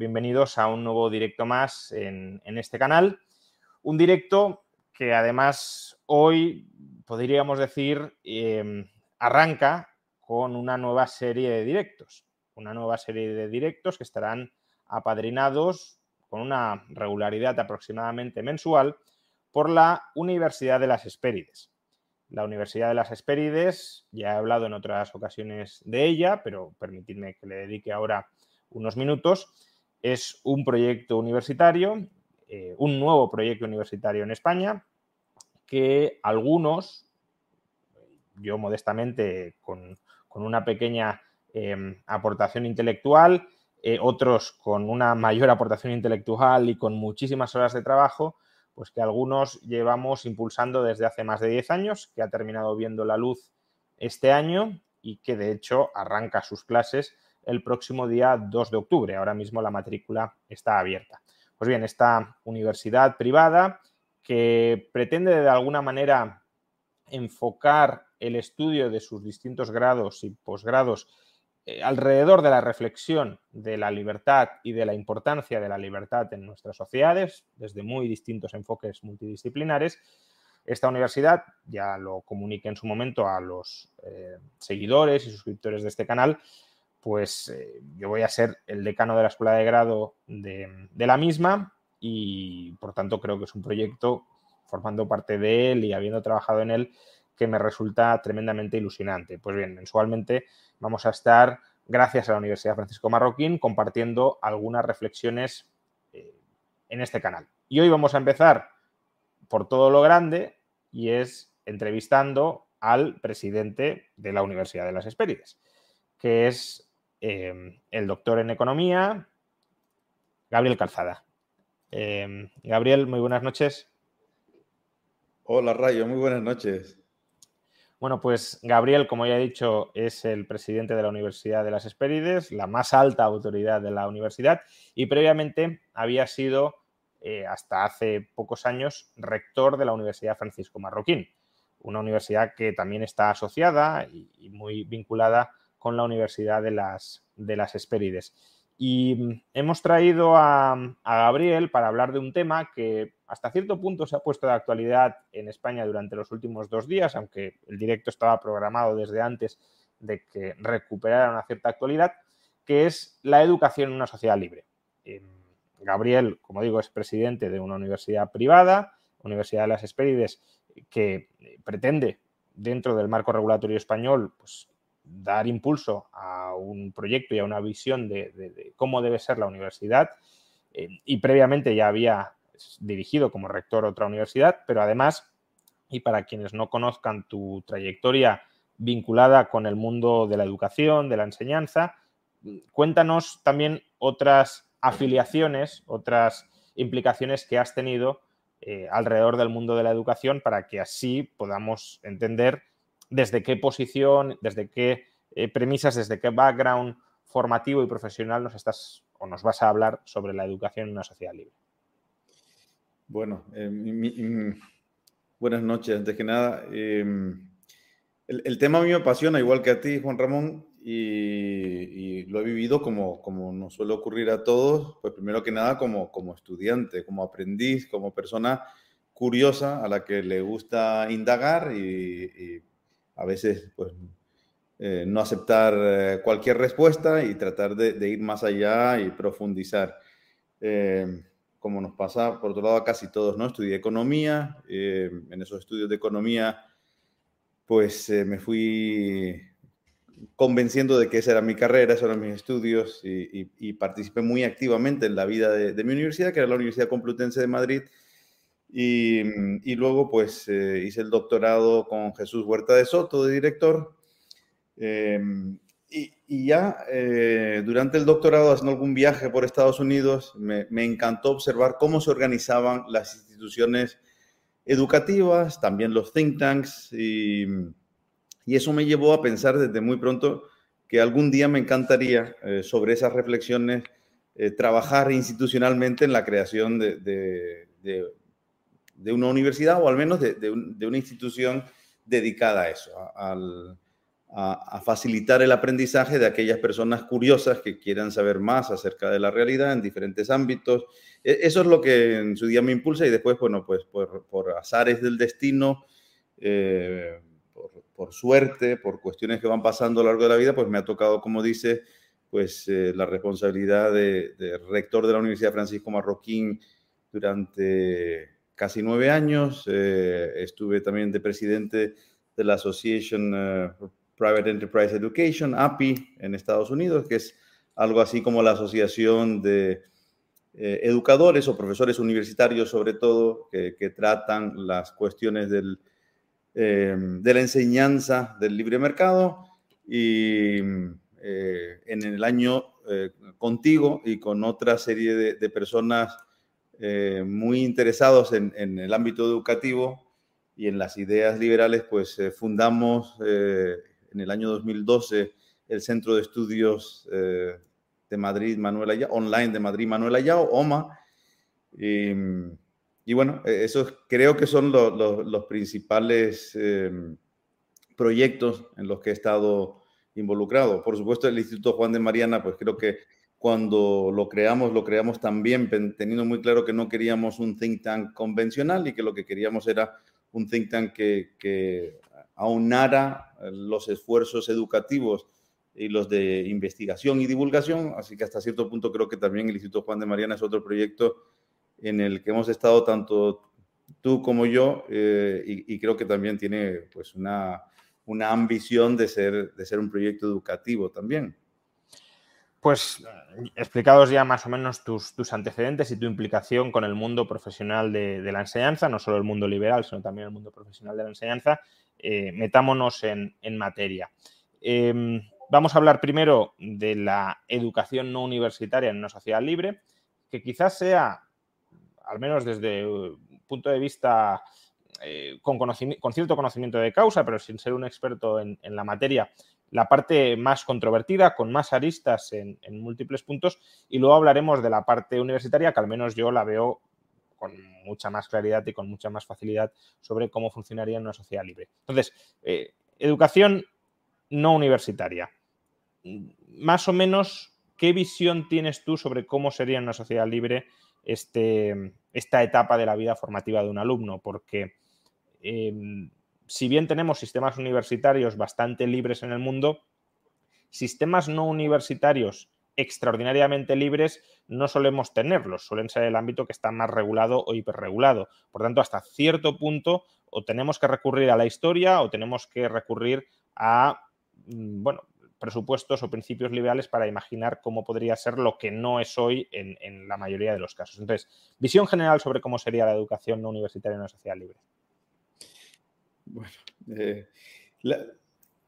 Bienvenidos a un nuevo directo más en, este canal. Un directo que además hoy podríamos decir eh, arranca con una nueva serie de directos. Una nueva serie de directos que estarán apadrinados con una regularidad aproximadamente mensual por la Universidad de las Hespérides. La Universidad de las Hespérides, ya he hablado en otras ocasiones de ella, pero permitidme que le dedique ahora unos minutos, es un proyecto universitario, eh, un nuevo proyecto universitario en España, que algunos, yo modestamente con, con una pequeña eh, aportación intelectual, eh, otros con una mayor aportación intelectual y con muchísimas horas de trabajo, pues que algunos llevamos impulsando desde hace más de 10 años, que ha terminado viendo la luz este año y que de hecho arranca sus clases el próximo día 2 de octubre. Ahora mismo la matrícula está abierta. Pues bien, esta universidad privada que pretende de alguna manera enfocar el estudio de sus distintos grados y posgrados eh, alrededor de la reflexión de la libertad y de la importancia de la libertad en nuestras sociedades, desde muy distintos enfoques multidisciplinares. Esta universidad, ya lo comuniqué en su momento a los eh, seguidores y suscriptores de este canal, pues eh, yo voy a ser el decano de la escuela de grado de, la misma y por tanto creo que es un proyecto formando parte de él y habiendo trabajado en él que me resulta tremendamente ilusionante. Pues bien, mensualmente vamos a estar, gracias a la Universidad Francisco Marroquín, compartiendo algunas reflexiones eh, en este canal. Y hoy vamos a empezar por todo lo grande y es entrevistando al presidente de la Universidad de las Hespérides, que es eh, el doctor en economía, Gabriel Calzada. Eh, Gabriel, muy buenas noches. Hola Rayo, muy buenas noches. Bueno, pues Gabriel, como ya he dicho, es el presidente de la Universidad de las Hespérides, la más alta autoridad de la universidad, y previamente había sido, eh, hasta hace pocos años, rector de la Universidad Francisco Marroquín, una universidad que también está asociada y, y muy vinculada con la Universidad de las, de las Hespérides. Y mm, hemos traído a, Gabriel para hablar de un tema que hasta cierto punto se ha puesto de actualidad en España durante los últimos dos días, aunque el directo estaba programado desde antes de que recuperara una cierta actualidad, que es la educación en una sociedad libre. Eh, Gabriel, como digo, es presidente de una universidad privada, Universidad de las Hespérides, que pretende, dentro del marco regulatorio español, pues, dar impulso a un proyecto y a una visión de, cómo debe ser la universidad. Eh, y previamente ya había dirigido como rector otra universidad, pero además, y para quienes no conozcan tu trayectoria vinculada con el mundo de la educación, de la enseñanza, cuéntanos también otras afiliaciones, otras implicaciones que has tenido eh, alrededor del mundo de la educación para que así podamos entender desde qué posición, desde qué eh, premisas, desde qué background formativo y profesional nos estás o nos vas a hablar sobre la educación en una sociedad libre. Bueno, eh, mi, buenas noches. Antes que nada, eh, el, tema a mí me apasiona, igual que a ti, Juan Ramón, y, lo he vivido como, como nos suele ocurrir a todos, pues primero que nada como, como estudiante, como aprendiz, como persona curiosa a la que le gusta indagar y a veces pues eh, no aceptar eh, cualquier respuesta y tratar de, ir más allá y profundizar. Eh, como nos pasa por otro lado a casi todos, ¿no? Estudié economía, en esos estudios de economía pues me fui convenciendo de que esa era mi carrera, esos eran mis estudios y, participé muy activamente en la vida de, mi universidad, que era la Universidad Complutense de Madrid. Y, y luego pues hice el doctorado con Jesús Huerta de Soto, de director, eh, y, ya eh, durante el doctorado, haciendo algún viaje por Estados Unidos, me, encantó observar cómo se organizaban las instituciones educativas, también los think tanks, y, eso me llevó a pensar desde muy pronto que algún día me encantaría, eh, sobre esas reflexiones, eh, trabajar institucionalmente en la creación de, una universidad o al menos de, una institución dedicada a eso, a, facilitar el aprendizaje de aquellas personas curiosas que quieran saber más acerca de la realidad en diferentes ámbitos. E, eso es lo que en su día me impulsa y después, bueno, pues por, por azares del destino, eh, por, suerte, por cuestiones que van pasando a lo largo de la vida, pues me ha tocado, como dice, pues eh, la responsabilidad de, rector de la Universidad Francisco Marroquín durante casi nueve años. Eh, estuve también de presidente de la Association Private Enterprise Education, API, en Estados Unidos, que es algo así como la Asociación de eh, Educadores o Profesores Universitarios, sobre todo, que, tratan las cuestiones del, eh, de la enseñanza del libre mercado. Y en el año contigo y con otra serie de, personas muy interesados en, en, el ámbito educativo y en las ideas liberales, pues fundamos en el año 2012 el Centro de Estudios eh, de Madrid, Manuel Ayao, online de Madrid, Manuel Ayao, OMA. Y, bueno, e, esos creo que son los principales em, proyectos en los que he estado involucrado. Por supuesto, el Instituto Juan de Mariana, pues creo que cuando lo creamos, lo creamos también teniendo muy claro que no queríamos un think tank convencional y que lo que queríamos era un think tank que, que aunara eh, los esfuerzos educativos y los de investigación y divulgación, así que hasta cierto punto creo que también el Instituto Juan de Mariana es otro proyecto en el que hemos estado tanto tú como yo eh, y, creo que también tiene pues una, una ambición de ser, de ser un proyecto educativo también. Pues explicados ya más o menos tus, antecedentes y tu implicación con el mundo profesional de, la enseñanza, no solo el mundo liberal, sino también el mundo profesional de la enseñanza, eh, metámonos en, materia. Em, vamos a hablar primero de la educación no universitaria en una sociedad libre, que quizás sea, al menos desde un punto de vista eh, con, cierto conocimiento de causa, pero sin ser un experto en, la materia, la parte más controvertida, con más aristas en, múltiples puntos, y luego hablaremos de la parte universitaria, que al menos yo la veo con mucha más claridad y con mucha más facilidad sobre cómo funcionaría en una sociedad libre. Entonces, eh, educación no universitaria. Más o menos, ¿qué visión tienes tú sobre cómo sería en una sociedad libre este, esta etapa de la vida formativa de un alumno? Porque em, si bien tenemos sistemas universitarios bastante libres en el mundo, sistemas no universitarios extraordinariamente libres no solemos tenerlos, suelen ser el ámbito que está más regulado o hiperregulado. Por tanto, hasta cierto punto o tenemos que recurrir a la historia o tenemos que recurrir a, mm, bueno, presupuestos o principios liberales para imaginar cómo podría ser lo que no es hoy en, la mayoría de los casos. Entonces, visión general sobre cómo sería la educación no universitaria en una sociedad libre. Bueno, eh,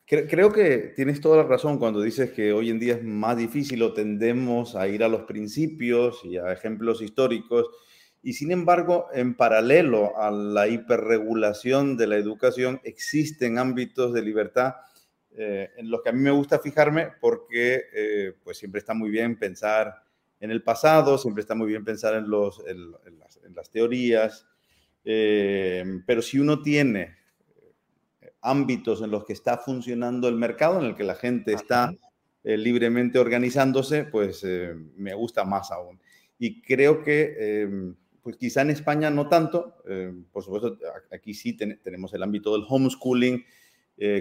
Creo que tienes toda la razón cuando dices que hoy en día es más difícil o tendemos a ir a los principios y a ejemplos históricos. Y sin embargo, en paralelo a la hiperregulación de la educación, existen ámbitos de libertad eh, en los que a mí me gusta fijarme porque eh, pues siempre está muy bien pensar en el pasado, siempre está muy bien pensar en, los, en, las, teorías, eh, pero si uno tiene ámbitos en los que está funcionando el mercado, en el que la gente está eh, libremente organizándose, pues eh, me gusta más aún. Y creo que, eh, pues quizá en España no tanto, por supuesto, aquí sí tenemos el ámbito del homeschooling,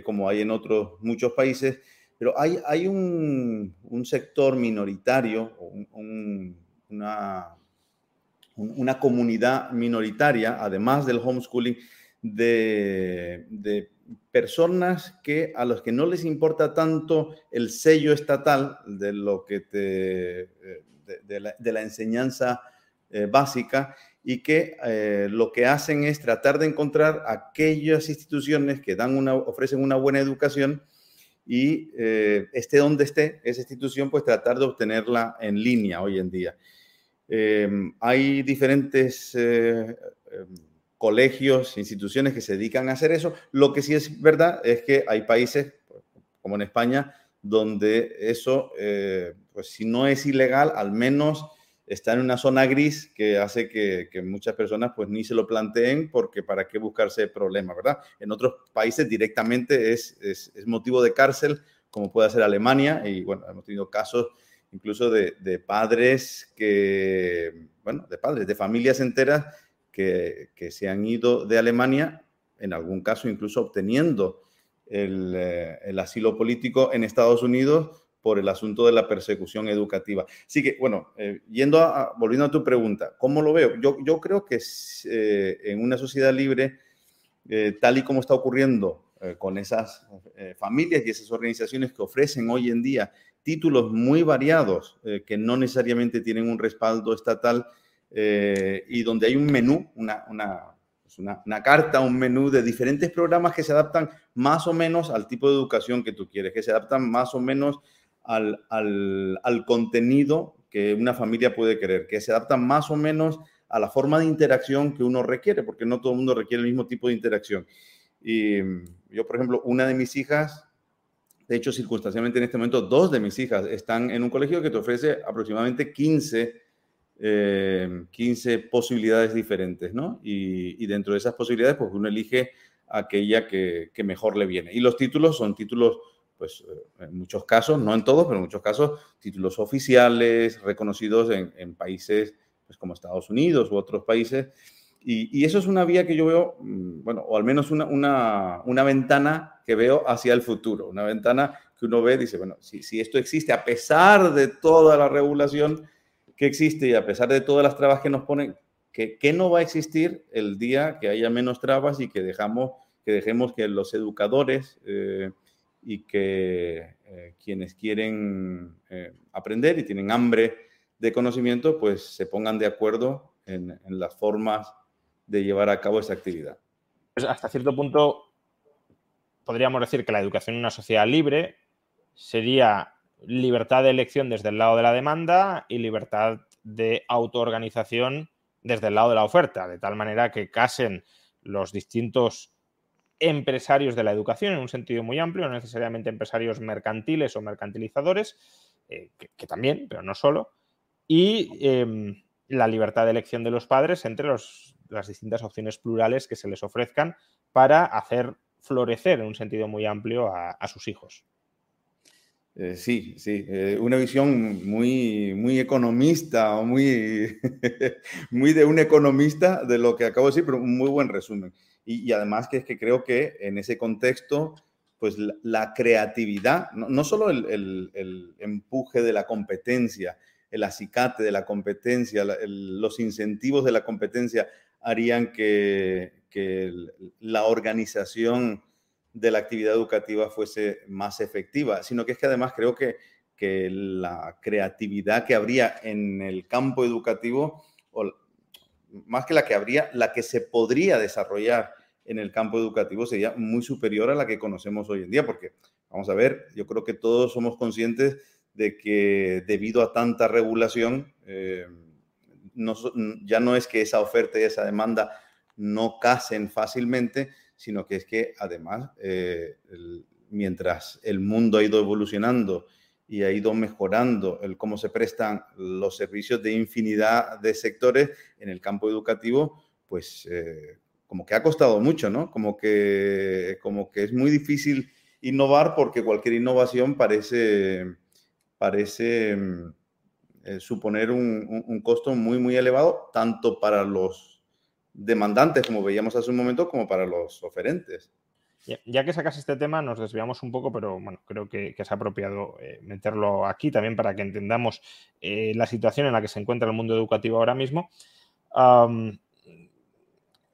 como hay en otros muchos países, pero hay, hay un, un sector minoritario, una, una comunidad minoritaria, además del homeschooling, de, de personas que a los que no les importa tanto el sello estatal de lo que eh, de, la, enseñanza eh, básica y que eh, lo que hacen es tratar de encontrar aquellas instituciones que dan una, ofrecen una buena educación y eh, esté donde esté esa institución, pues tratar de obtenerla en línea hoy en día. Hay diferentes colegios, instituciones que se dedican a hacer eso. Lo que sí es verdad es que hay países, como en España, donde eso, eh, pues si no es ilegal, al menos está en una zona gris que hace que, muchas personas pues ni se lo planteen porque para qué buscarse problemas, ¿verdad? En otros países directamente es, motivo de cárcel, como puede ser Alemania, y bueno, hemos tenido casos incluso de, padres que, bueno, de padres, de familias enteras que, se han ido de Alemania, en algún caso incluso obteniendo el, eh, el asilo político en Estados Unidos por el asunto de la persecución educativa. Así que, bueno, eh, yendo a, volviendo a tu pregunta, ¿cómo lo veo? Yo, yo creo que eh, en una sociedad libre, eh, tal y como está ocurriendo con esas familias y esas organizaciones que ofrecen hoy en día títulos muy variados, que no necesariamente tienen un respaldo estatal, y donde hay un menú, una, pues una, una, carta, un menú de diferentes programas que se adaptan más o menos al tipo de educación que tú quieres, que se adaptan más o menos al, al, contenido que una familia puede querer, que se adapta más o menos a la forma de interacción que uno requiere, porque no todo el mundo requiere el mismo tipo de interacción. Y mm, yo, por ejemplo, una de mis hijas, de hecho, circunstancialmente en este momento, dos de mis hijas están en un colegio que te ofrece aproximadamente 15, 15 eh, posibilidades diferentes, ¿no? Y, y, dentro de esas posibilidades, pues uno elige aquella que, que mejor le viene. Y los títulos son títulos pues eh, en muchos casos, no en todos, pero en muchos casos, títulos oficiales reconocidos en, países pues, como Estados Unidos u otros países. Y, eso es una vía que yo veo, mm, bueno, o al menos una, una, una, ventana que veo hacia el futuro, una ventana que uno ve y dice, bueno, si, si esto existe, a pesar de toda la regulación que existe y a pesar de todas las trabas que nos ponen, ¿qué, qué no va a existir el día que haya menos trabas y que, dejamos, que dejemos que los educadores... Eh, y que eh, quienes quieren eh, aprender y tienen hambre de conocimiento, pues se pongan de acuerdo en, las formas de llevar a cabo esa actividad. Pues hasta cierto punto podríamos decir que la educación en una sociedad libre sería libertad de elección desde el lado de la demanda y libertad de autoorganización desde el lado de la oferta, de tal manera que casen los distintos empresarios de la educación en un sentido muy amplio, no necesariamente empresarios mercantiles o mercantilizadores, eh, que, también, pero no solo, y em, la libertad de elección de los padres entre las distintas opciones plurales que se les ofrezcan para hacer florecer en un sentido muy amplio a, sus hijos. Eh, sí, sí, eh, una visión muy, muy economista o muy, muy de un economista de lo que acabo de decir, pero un muy buen resumen. Y, además que es que creo que en ese contexto, pues la, creatividad, no, solo el, empuje de la competencia, el acicate de la competencia, los incentivos de la competencia harían que, la organización de la actividad educativa fuese más efectiva, sino que es que además creo que, que la creatividad que habría en el campo educativo, o más que la que habría, la que se podría desarrollar en el campo educativo sería muy superior a la que conocemos hoy en día, porque vamos a ver, yo creo que todos somos conscientes de que debido a tanta regulación, eh, ya no es que esa oferta y esa demanda no casen fácilmente, sino que es que además, eh, mientras el mundo ha ido evolucionando y ha ido mejorando el cómo se prestan los servicios de infinidad de sectores en el campo educativo, pues eh, como que ha costado mucho, ¿no? Como que, como que es muy difícil innovar porque cualquier innovación parece, parece mm, eh, suponer un, costo muy, muy elevado, tanto para los demandantes, como veíamos hace un momento, como para los oferentes. Ya que sacas este tema, nos desviamos un poco, pero bueno, creo que, es apropiado eh, meterlo aquí también para que entendamos eh, la situación en la que se encuentra el mundo educativo ahora mismo.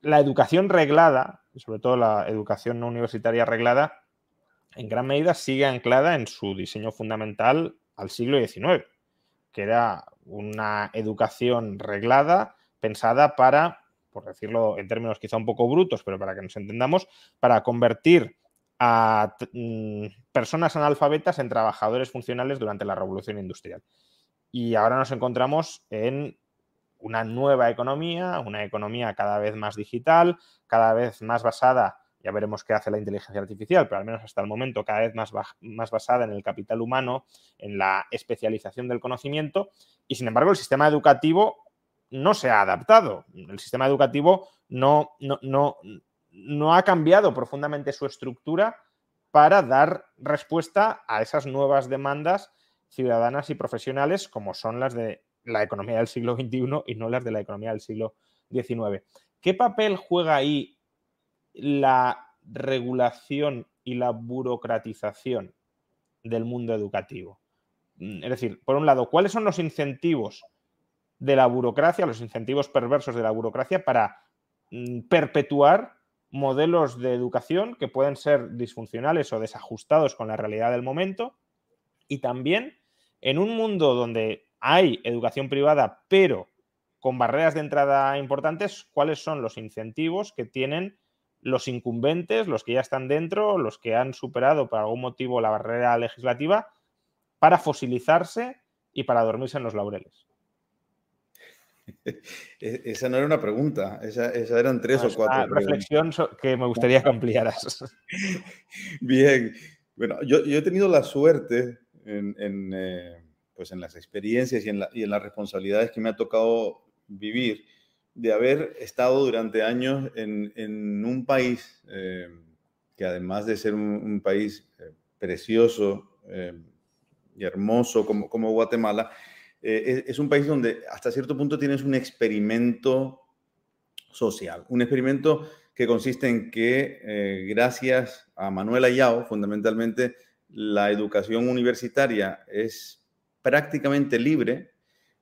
la educación reglada, sobre todo la educación no universitaria reglada, en gran medida sigue anclada en su diseño fundamental al siglo XIX, que era una educación reglada pensada para por decirlo en términos quizá un poco brutos, pero para que nos entendamos, para convertir a mm, personas analfabetas en trabajadores funcionales durante la revolución industrial. Y ahora nos encontramos en una nueva economía, una economía cada vez más digital, cada vez más basada, ya veremos qué hace la inteligencia artificial, pero al menos hasta el momento cada vez más, más basada en el capital humano, en la especialización del conocimiento, y sin embargo el sistema educativo no se ha adaptado. El sistema educativo no, no, no, no ha cambiado profundamente su estructura para dar respuesta a esas nuevas demandas ciudadanas y profesionales como son las de la economía del siglo XXI y no las de la economía del siglo XIX. ¿Qué papel juega ahí la regulación y la burocratización del mundo educativo? Mm, es decir, por un lado, ¿cuáles son los incentivos de la burocracia, los incentivos perversos de la burocracia para mm, perpetuar modelos de educación que pueden ser disfuncionales o desajustados con la realidad del momento. Y también en un mundo donde hay educación privada, pero con barreras de entrada importantes, cuáles son los incentivos que tienen los incumbentes, los que ya están dentro, los que han superado por algún motivo la barrera legislativa, para fosilizarse y para dormirse en los laureles. E-, esa no era una pregunta, esa, eran tres o cuatro. Una reflexión que me gustaría que ampliaras. Bien, bueno, yo, he tenido la suerte en, eh, pues en las experiencias y en, las responsabilidades que me ha tocado vivir de haber estado durante años en, un país eh, que además de ser un, país eh, precioso y hermoso como, como Guatemala, eh, es, un país donde hasta cierto punto tienes un experimento social, un experimento que consiste en que eh, gracias a Manuel Ayao, fundamentalmente, la educación universitaria es prácticamente libre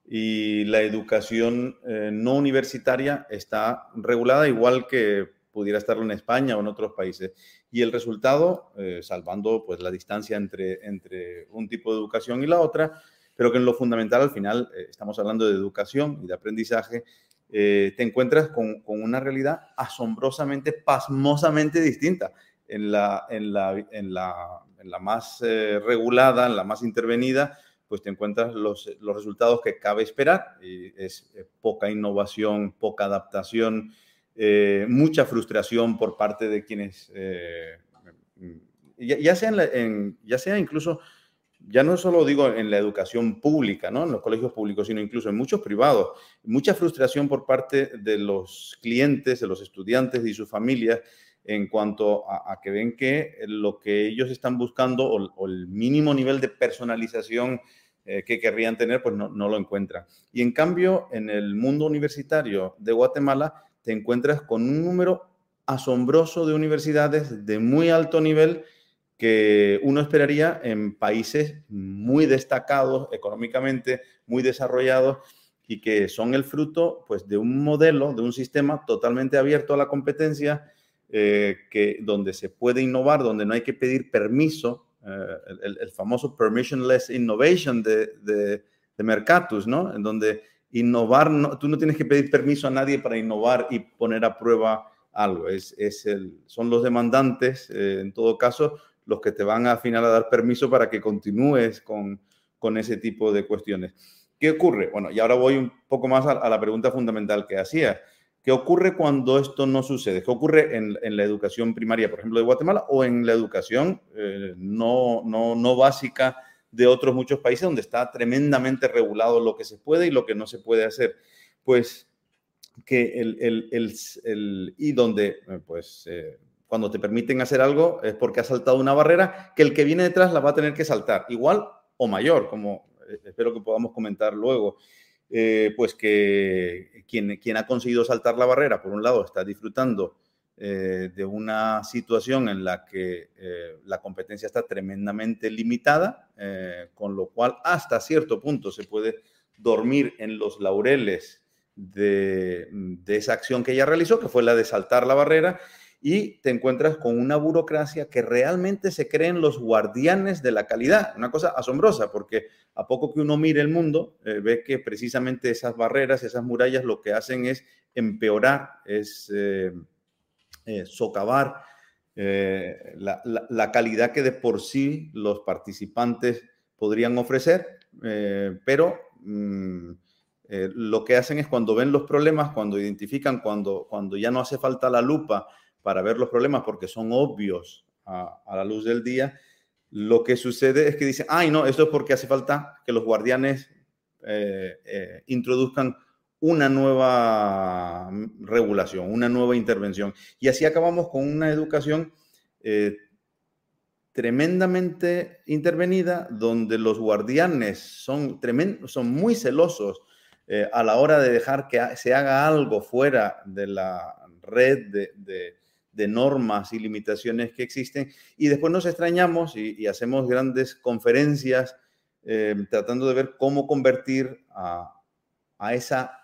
y la educación eh, no universitaria está regulada igual que pudiera estarlo en España o en otros países. Y el resultado, salvando pues la distancia entre, entre un tipo de educación y la otra, pero que en lo fundamental al final, eh, estamos hablando de educación y de aprendizaje, eh, te encuentras con, con, una realidad asombrosamente, pasmosamente distinta. En la, en la, en la, en la más eh, regulada, en la más intervenida, pues te encuentras los, los resultados que cabe esperar. Y es poca innovación, poca adaptación, mucha frustración por parte de quienes, ya, ya, sea en, ya sea incluso ya no solo digo en la educación pública, ¿no? en los colegios públicos, sino incluso en muchos privados, mucha frustración por parte de los clientes, de los estudiantes y sus familias en cuanto a, que ven que lo que ellos están buscando o, el mínimo nivel de personalización eh, que querrían tener, pues no, no lo encuentran. Y en cambio, en el mundo universitario de Guatemala, te encuentras con un número asombroso de universidades de muy alto nivel que uno esperaría en países muy destacados económicamente, muy desarrollados y que son el fruto pues, de un modelo, de un sistema totalmente abierto a la competencia, eh, que, donde se puede innovar, donde no hay que pedir permiso, eh, el, famoso permissionless innovation de, de, Mercatus, ¿no? En donde innovar, no, tú no tienes que pedir permiso a nadie para innovar y poner a prueba algo, es, es el, son los demandantes, eh, en todo caso, los que te van a final a dar permiso para que continúes con, con ese tipo de cuestiones. ¿Qué ocurre? Bueno, y ahora voy un poco más a, la pregunta fundamental que hacía. ¿Qué ocurre cuando esto no sucede? ¿Qué ocurre en, en la educación primaria, por ejemplo, de Guatemala o en la educación eh, no, no, no básica de otros muchos países donde está tremendamente regulado lo que se puede y lo que no se puede hacer? Pues que el, el, el, y donde eh, pues eh, cuando te permiten hacer algo es porque has saltado una barrera que el que viene detrás la va a tener que saltar, igual o mayor, como eh, espero que podamos comentar luego. Eh, pues que quien, quien ha conseguido saltar la barrera, por un lado, está disfrutando eh, de una situación en la que la competencia está tremendamente limitada, con lo cual hasta cierto punto se puede dormir en los laureles de, de esa acción que ella realizó, que fue la de saltar la barrera, y te encuentras con una burocracia que realmente se creen los guardianes de la calidad. Una cosa asombrosa, porque a poco que uno mire el mundo, eh, ve que precisamente esas barreras, esas murallas, lo que hacen es empeorar, es eh, eh, socavar eh, la, calidad que de por sí los participantes podrían ofrecer, pero mm, lo que hacen es cuando ven los problemas, cuando identifican, cuando, cuando ya no hace falta la lupa para ver los problemas porque son obvios a, la luz del día, lo que sucede es que dicen, ay, no, esto es porque hace falta que los guardianes introduzcan una nueva regulación, una nueva intervención. Y así acabamos con una educación eh, tremendamente intervenida, donde los guardianes son, son muy celosos eh, a la hora de dejar que se haga algo fuera de la red de, normas y limitaciones que existen. Y después nos extrañamos y, hacemos grandes conferencias eh, tratando de ver cómo convertir a, a esa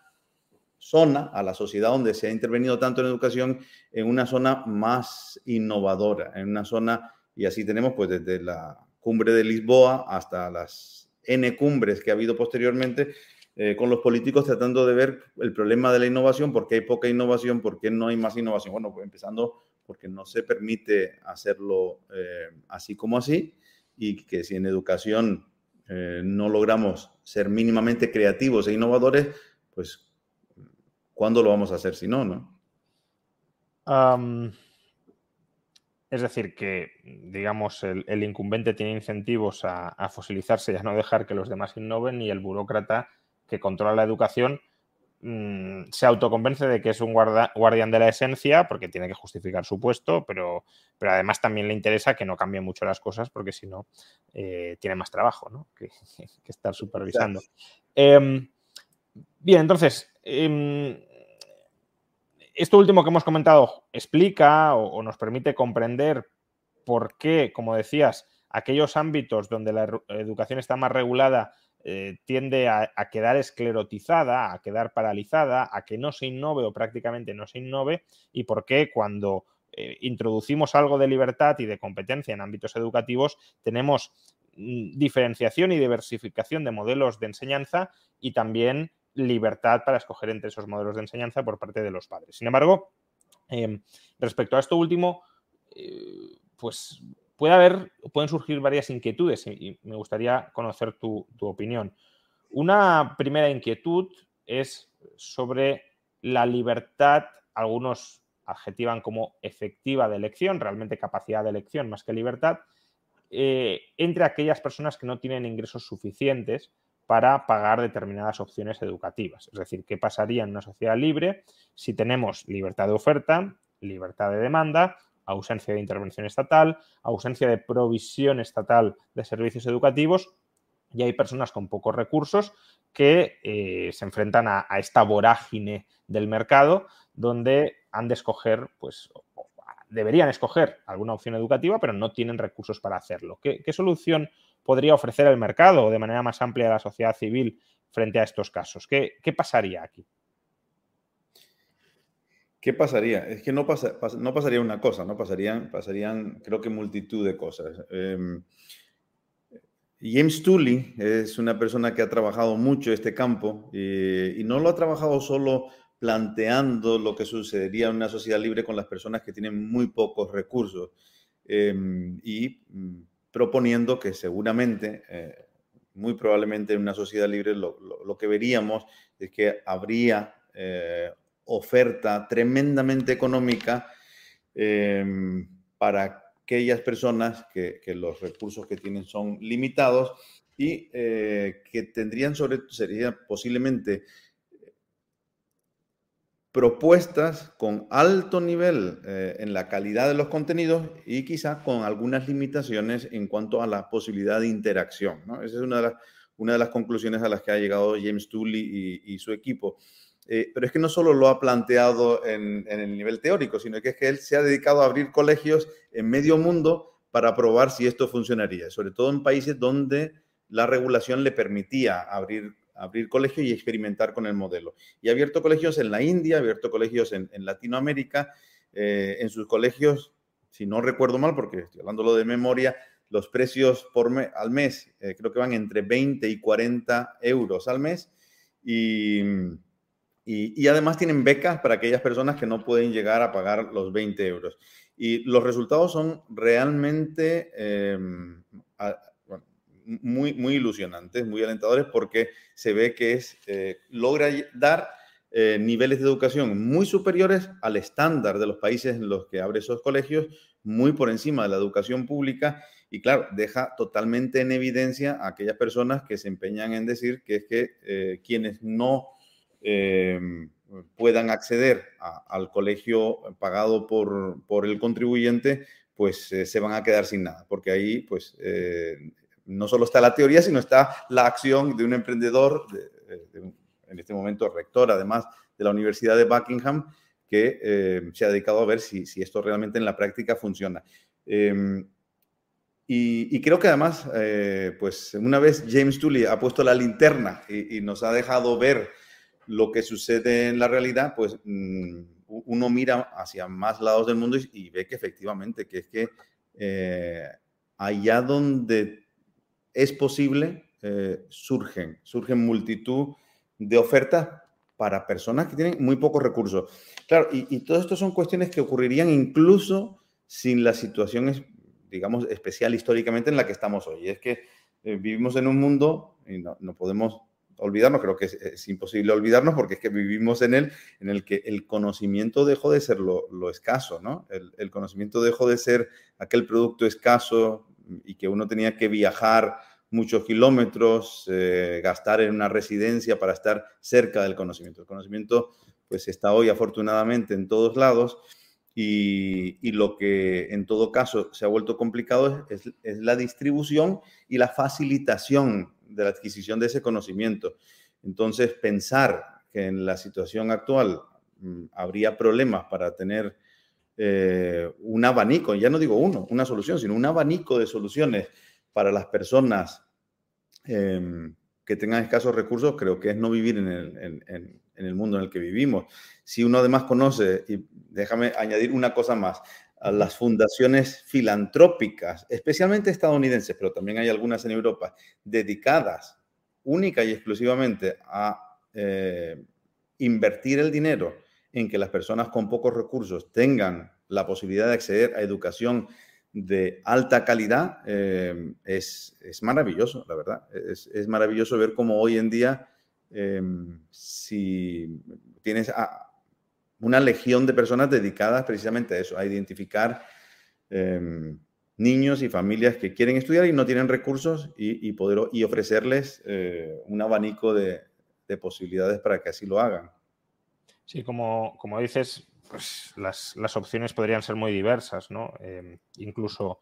zona, a la sociedad donde se ha intervenido tanto en educación, en una zona más innovadora, en una zona, y así tenemos pues desde la cumbre de Lisboa hasta las N cumbres que ha habido posteriormente, eh, con los políticos tratando de ver el problema de la innovación, por qué hay poca innovación, por qué no hay más innovación. Bueno, pues empezando porque no se permite hacerlo eh, así como así, y que si en educación eh, no logramos ser mínimamente creativos e innovadores, pues ¿cuándo lo vamos a hacer si no, no? es decir, que, digamos, el, incumbente tiene incentivos a, fosilizarse y a no dejar que los demás innoven y el burócrata que controla la educación mm, se autoconvence de que es un guardián de la esencia porque tiene que justificar su puesto, pero, pero además también le interesa que no cambien mucho las cosas porque si no, eh, tiene más trabajo ¿no? que, estar supervisando. Em, bien, entonces, em, esto último que hemos comentado explica o, nos permite comprender por qué, como decías, aquellos ámbitos donde la educación está más regulada eh, tiende a, quedar esclerotizada, a quedar paralizada, a que no se innove o prácticamente no se innove, y por qué cuando eh, introducimos algo de libertad y de competencia en ámbitos educativos, tenemos mm, diferenciación y diversificación de modelos de enseñanza y también libertad para escoger entre esos modelos de enseñanza por parte de los padres. Sin embargo, em, respecto a esto último, eh, pues puede haber, pueden surgir varias inquietudes y, me gustaría conocer tu, opinión. Una primera inquietud es sobre la libertad, algunos adjetivan como efectiva de elección, realmente capacidad de elección más que libertad, eh, entre aquellas personas que no tienen ingresos suficientes para pagar determinadas opciones educativas. Es decir, ¿qué pasaría en una sociedad libre si tenemos libertad de oferta, libertad de demanda, ausencia de intervención estatal, ausencia de provisión estatal de servicios educativos y hay personas con pocos recursos que eh, se enfrentan a, esta vorágine del mercado donde han de escoger, pues, deberían escoger alguna opción educativa, pero no tienen recursos para hacerlo. ¿Qué, solución podría ofrecer el mercado o de manera más amplia la sociedad civil frente a estos casos? ¿Qué, pasaría aquí? ¿Qué pasaría? Es que no, pasa, no pasaría una cosa, no pasarían, pasarían creo que multitud de cosas. Em, James Tooley es una persona que ha trabajado mucho este campo y no lo ha trabajado solo planteando lo que sucedería en una sociedad libre con las personas que tienen muy pocos recursos. Em, y mm, proponiendo que seguramente, eh, muy probablemente en una sociedad libre, lo, que veríamos es que habría eh, oferta tremendamente económica em, para aquellas personas que, los recursos que tienen son limitados y eh, que tendrían sobre, sería posiblemente propuestas con alto nivel eh, en la calidad de los contenidos y quizá con algunas limitaciones en cuanto a la posibilidad de interacción. Esa es una de, las, conclusiones a las que ha llegado James Tooley y, su equipo. Eh, pero es que no solo lo ha planteado en, en, el nivel teórico, sino que es que él se ha dedicado a abrir colegios en medio mundo para probar si esto funcionaría, sobre todo en países donde la regulación le permitía abrir abrir colegios y experimentar con el modelo. Y ha abierto colegios en la India, ha abierto colegios en, Latinoamérica. Eh, en sus colegios, si no recuerdo mal, porque estoy hablándolo de memoria, los precios por al mes eh, creo que van entre 20 y 40 euros al mes. Y, y, además tienen becas para aquellas personas que no pueden llegar a pagar los 20 euros. Y los resultados son realmente em, muy, muy ilusionantes, muy alentadores, porque se ve que es, eh, logra dar eh, niveles de educación muy superiores al estándar de los países en los que abre esos colegios, muy por encima de la educación pública y claro, deja totalmente en evidencia a aquellas personas que se empeñan en decir que es que eh, quienes no puedan acceder al colegio pagado por, por, el contribuyente, pues se van a quedar sin nada, porque ahí pues no solo está la teoría, sino está la acción de un emprendedor, en este momento rector además de la Universidad de Buckingham, que eh, se ha dedicado a ver si, esto realmente en la práctica funciona. Em, y, creo que además, eh, pues una vez James Tully ha puesto la linterna y, nos ha dejado ver lo que sucede en la realidad, pues mm, uno mira hacia más lados del mundo y, ve que efectivamente, que es que eh, allá donde es posible, eh, surgen, surgen multitud de ofertas para personas que tienen muy pocos recursos. Claro, y, todo esto son cuestiones que ocurrirían incluso sin las situaciones, digamos, especial históricamente en la que estamos hoy. Es que eh, vivimos en un mundo, y no, podemos olvidarnos, creo que es, imposible olvidarnos porque es que vivimos en él, en el que el conocimiento dejó de ser lo, escaso, ¿no? El, el, conocimiento dejó de ser aquel producto escaso y que uno tenía que viajar muchos kilómetros, eh, gastar en una residencia para estar cerca del conocimiento. El conocimiento pues está hoy afortunadamente en todos lados y, lo que en todo caso se ha vuelto complicado es, la distribución y la facilitación de la adquisición de ese conocimiento. Entonces, pensar que en la situación actual mm, habría problemas para tener eh, un abanico, ya no digo uno, una solución, sino un abanico de soluciones para las personas em, que tengan escasos recursos, creo que es no vivir en el, mundo en el que vivimos. Si uno además conoce, y déjame añadir una cosa más, a las fundaciones filantrópicas, especialmente estadounidenses, pero también hay algunas en Europa, dedicadas única y exclusivamente a eh, invertir el dinero en que las personas con pocos recursos tengan la posibilidad de acceder a educación de alta calidad, eh, es, maravilloso, la verdad. Es, maravilloso ver cómo hoy en día, em, si tienes una legión de personas dedicadas precisamente a eso, a identificar em, niños y familias que quieren estudiar y no tienen recursos y, poder, y ofrecerles eh, un abanico de, posibilidades para que así lo hagan. Sí, como, como dices, pues las, opciones podrían ser muy diversas, ¿no? Em, incluso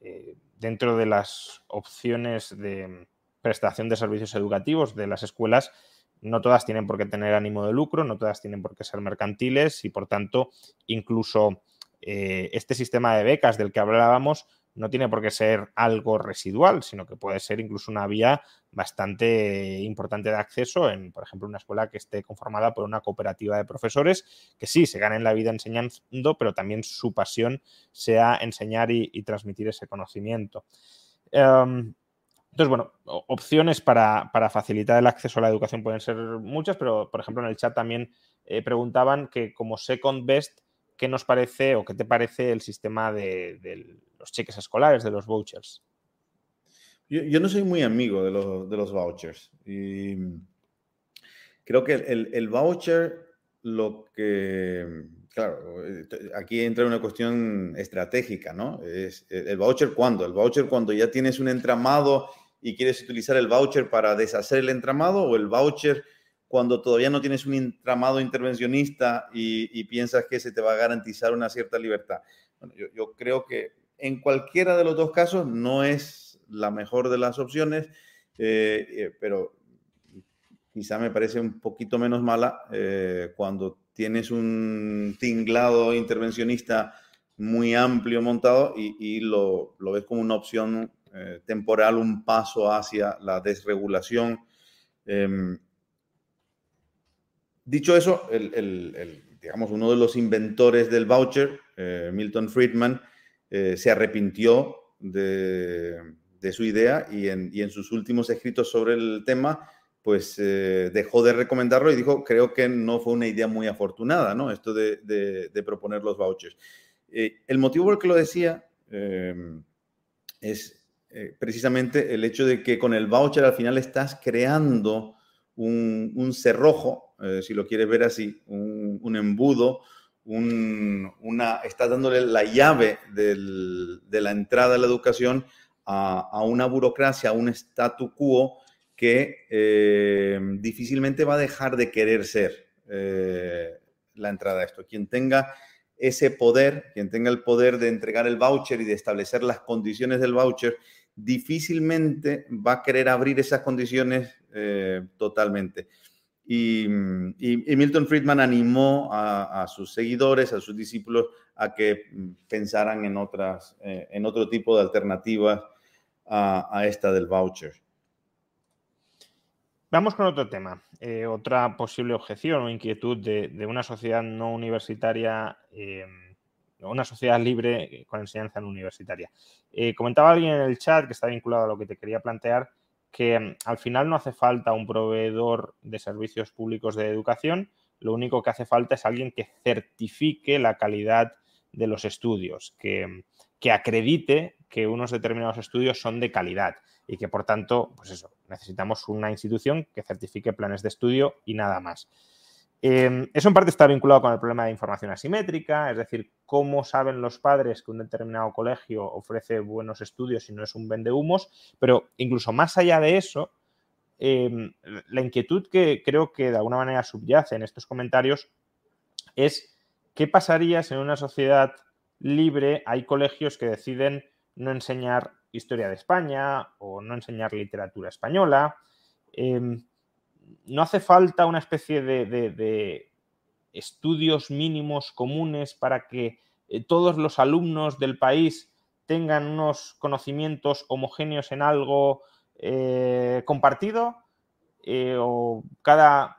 eh, dentro de las opciones de prestación de servicios educativos de las escuelas, no todas tienen por qué tener ánimo de lucro, no todas tienen por qué ser mercantiles y, por tanto, incluso eh, este sistema de becas del que hablábamos no tiene por qué ser algo residual, sino que puede ser incluso una vía bastante importante de acceso en, por ejemplo, una escuela que esté conformada por una cooperativa de profesores que sí, se ganen la vida enseñando, pero también su pasión sea enseñar y, transmitir ese conocimiento. Em, entonces, bueno, opciones para, facilitar el acceso a la educación pueden ser muchas, pero, por ejemplo, en el chat también eh, preguntaban que como Second Best, ¿qué nos parece o qué te parece el sistema de, los cheques escolares, de los vouchers? Yo, no soy muy amigo de los, vouchers. Y creo que el, voucher, lo que, claro, aquí entra una cuestión estratégica, ¿no? Es el voucher cuándo? El voucher cuando ya tienes un entramado y quieres utilizar el voucher para deshacer el entramado o el voucher cuando todavía no tienes un entramado intervencionista y, piensas que se te va a garantizar una cierta libertad. Bueno, yo, creo que en cualquiera de los dos casos no es la mejor de las opciones, eh, eh, pero quizá me parece un poquito menos mala eh, cuando tienes un tinglado intervencionista muy amplio montado y, lo, ves como una opción temporal, un paso hacia la desregulación. Em, Dicho eso, el, digamos, uno de los inventores del voucher, eh, Milton Friedman, eh, se arrepintió de, su idea y en, sus últimos escritos sobre el tema, pues eh, dejó de recomendarlo y dijo, creo que no fue una idea muy afortunada, ¿no? Esto de, proponer los vouchers. el motivo por el que lo decía es precisamente el hecho de que con el voucher al final estás creando un, cerrojo, si lo quieres ver así, un, embudo, una, estás dándole la llave de la entrada a la educación a, una burocracia, a un statu quo que eh, difícilmente va a dejar de querer ser eh, la entrada a esto. Quien tenga ese poder, quien tenga el poder de entregar el voucher y de establecer las condiciones del voucher, difícilmente va a querer abrir esas condiciones eh, totalmente. Y, Milton Friedman animó a, sus seguidores, a sus discípulos, a que pensaran en, otras, en otro tipo de alternativas a, esta del voucher. Vamos con otro tema, eh, otra posible objeción o inquietud de, una sociedad no universitaria, eh, una sociedad libre con enseñanza universitaria. Eh, comentaba alguien en el chat que está vinculado a lo que te quería plantear, que mm, al final no hace falta un proveedor de servicios públicos de educación, lo único que hace falta es alguien que certifique la calidad de los estudios, que, que acredite que unos determinados estudios son de calidad y que por tanto, pues eso, necesitamos una institución que certifique planes de estudio y nada más. Em, eso en parte está vinculado con el problema de información asimétrica, es decir, cómo saben los padres que un determinado colegio ofrece buenos estudios y no es un vendehumos, pero incluso más allá de eso, em, la inquietud que creo que de alguna manera subyace en estos comentarios es qué pasaría si en una sociedad libre hay colegios que deciden no enseñar historia de España o no enseñar literatura española. Em, no hace falta una especie de, estudios mínimos comunes para que eh, todos los alumnos del país tengan unos conocimientos homogéneos en algo eh, compartido eh, o cada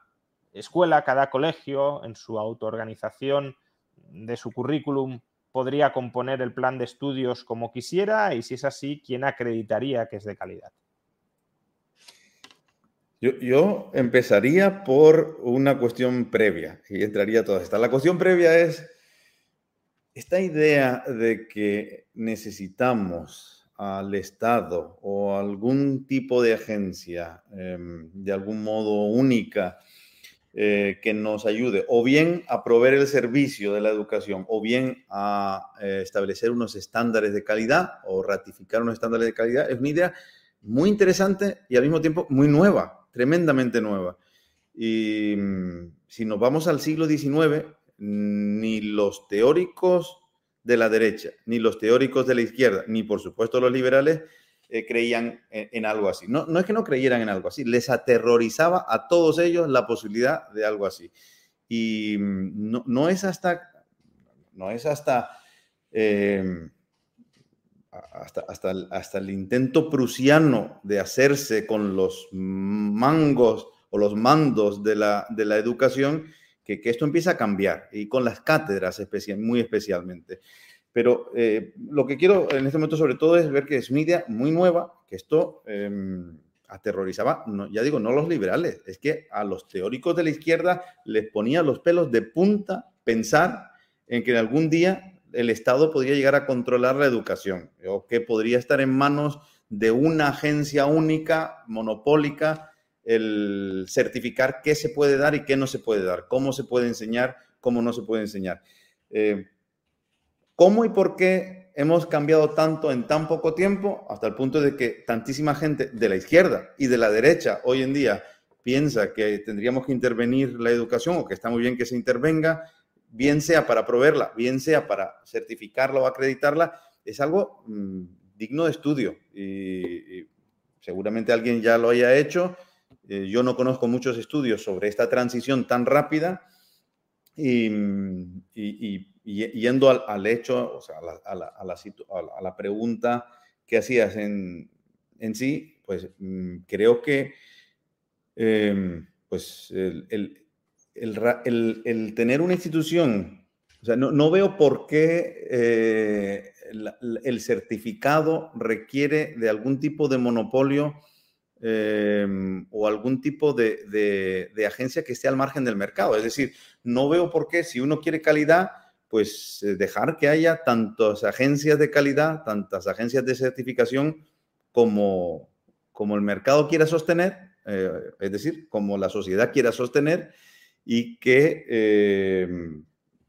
escuela, cada colegio en su autoorganización de su currículum podría componer el plan de estudios como quisiera y si es así, ¿quién acreditaría que es de calidad? Yo, empezaría por una cuestión previa y entraría todas estas. La cuestión previa es esta idea de que necesitamos al Estado o algún tipo de agencia em, de algún modo única eh, que nos ayude o bien a proveer el servicio de la educación o bien a eh, establecer unos estándares de calidad o ratificar unos estándares de calidad, es una idea muy interesante y al mismo tiempo muy nueva, tremendamente nueva. Y mm, si nos vamos al siglo XIX, ni los teóricos de la derecha, ni los teóricos de la izquierda, ni por supuesto los liberales, eh, creían en, algo así. No, no es que no creyeran en algo así, les aterrorizaba a todos ellos la posibilidad de algo así. Y mm, no, no es hasta, no es hasta, em, hasta, hasta, el, hasta el intento prusiano de hacerse con los mangos o los mandos de la, de la educación que, que, esto empieza a cambiar y con las cátedras muy especialmente. Pero eh, lo que quiero en este momento sobre todo es ver que es una idea muy nueva, que esto em, aterrorizaba, ya digo, no los liberales, es que a los teóricos de la izquierda les ponía los pelos de punta pensar en que en algún día el Estado podría llegar a controlar la educación o que podría estar en manos de una agencia única, monopólica, el certificar qué se puede dar y qué no se puede dar, cómo se puede enseñar, cómo no se puede enseñar. Eh, ¿Cómo y por qué hemos cambiado tanto en tan poco tiempo hasta el punto de que tantísima gente de la izquierda y de la derecha hoy en día piensa que tendríamos que intervenir la educación o que está muy bien que se intervenga, bien sea para proveerla, bien sea para certificarla o acreditarla, es algo mm, digno de estudio y, seguramente alguien ya lo haya hecho. Eh, yo no conozco muchos estudios sobre esta transición tan rápida y, y yendo al, hecho, o sea, a la, a la, pregunta que hacías en, en sí, pues mm, creo que em, pues el, el, tener una institución, o sea, no, no veo por qué eh, el, certificado requiere de algún tipo de monopolio em, o algún tipo de, de, agencia que esté al margen del mercado. Es decir, no veo por qué si uno quiere calidad, pues eh, dejar que haya tantas agencias de calidad, tantas agencias de certificación como, como el mercado quiera sostener, eh, es decir, como la sociedad quiera sostener y que eh,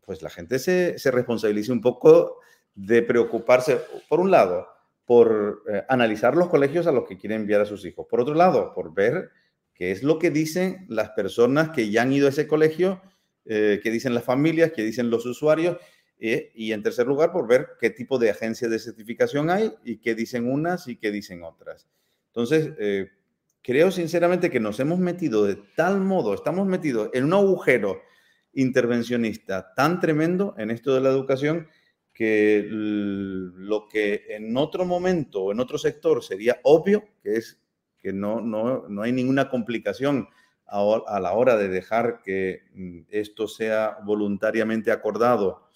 pues la gente se, responsabilice un poco de preocuparse, por un lado, por analizar los colegios a los que quieren enviar a sus hijos, por otro lado, por ver qué es lo que dicen las personas que ya han ido a ese colegio eh, qué dicen las familias, qué dicen los usuarios, eh, y en tercer lugar, por ver qué tipo de agencias de certificación hay y qué dicen unas y qué dicen otras. Entonces, eh, creo sinceramente que nos hemos metido de tal modo, estamos metidos en un agujero intervencionista tan tremendo en esto de la educación que lo que en otro momento o en otro sector sería obvio, que es que no, no, no hay ninguna complicación a, la hora de dejar que mm, esto sea voluntariamente acordado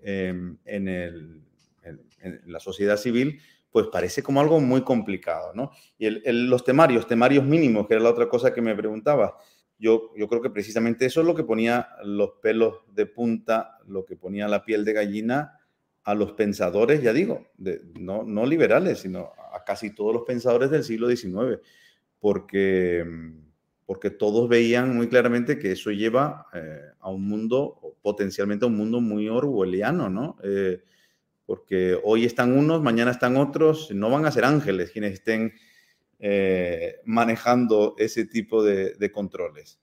em, en, la sociedad civil, pues parece como algo muy complicado, ¿no? Y los temarios, temarios mínimos, que era la otra cosa que me preguntaba, yo, yo creo que precisamente eso es lo que ponía los pelos de punta, lo que ponía la piel de gallina a los pensadores, ya digo, no, no liberales, sino a casi todos los pensadores del siglo XIX, porque porque todos veían muy claramente que eso lleva eh, a un mundo, potencialmente a un mundo muy orwelliano, ¿no? Eh, porque hoy están unos, mañana están otros, no van a ser ángeles quienes estén eh, manejando ese tipo de, controles.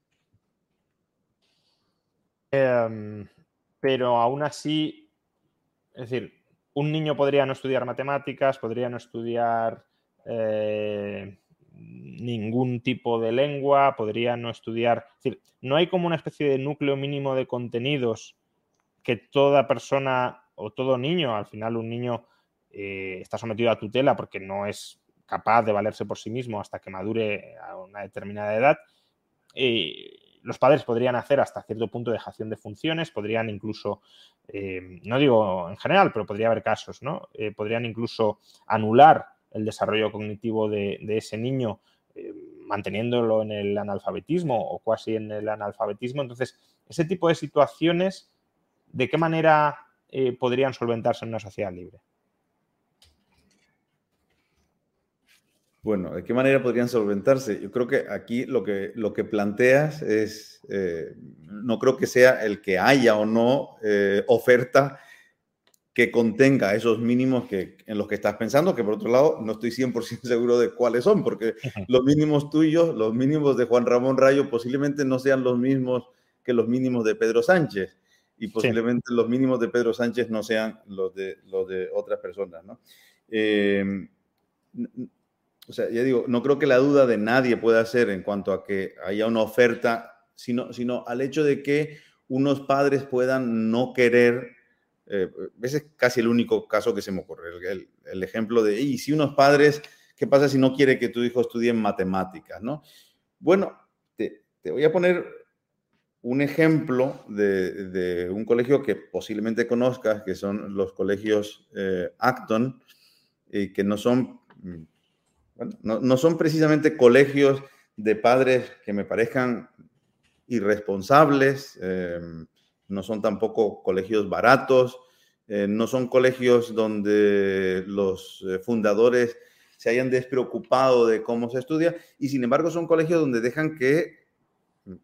Em, pero aún así, es decir, un niño podría no estudiar matemáticas, podría no estudiar ningún tipo de lengua, podría no estudiar. Es decir, no hay como una especie de núcleo mínimo de contenidos que toda persona o todo niño, al final un niño eh, está sometido a tutela porque no es capaz de valerse por sí mismo hasta que madure a una determinada edad. los padres podrían hacer hasta cierto punto dejación de funciones, podrían incluso, eh, no digo en general, pero podría haber casos, ¿no? Eh, podrían incluso anular el desarrollo cognitivo de, ese niño eh, manteniéndolo en el analfabetismo o casi en el analfabetismo. Entonces, ese tipo de situaciones, ¿de qué manera eh, podrían solventarse en una sociedad libre? Bueno, ¿de qué manera podrían solventarse? Yo creo que aquí lo que, lo que planteas es, eh, no creo que sea el que haya o no oferta que contenga esos mínimos que, en los que estás pensando, que por otro lado no estoy 100% seguro de cuáles son, porque los mínimos tuyos, los mínimos de Juan Ramón Rayo posiblemente no sean los mismos que los mínimos de Pedro Sánchez y posiblemente los mínimos de Pedro Sánchez no sean los de, los de otras personas, ¿no? Em, o sea, ya digo, no creo que la duda de nadie pueda ser en cuanto a que haya una oferta, sino, sino al hecho de que unos padres puedan no querer eh, ese es casi el único caso que se me ocurre. El, ejemplo de, y si unos padres, ¿qué pasa si no quiere que tu hijo estudie en matemáticas? ¿no? Bueno, te, voy a poner un ejemplo de, un colegio que posiblemente conozcas, que son los colegios eh, Acton, y que no son, no, no son precisamente colegios de padres que me parezcan irresponsables. Eh, no son tampoco colegios baratos, eh, no son colegios donde los eh, fundadores se hayan despreocupado de cómo se estudia y sin embargo son colegios donde dejan que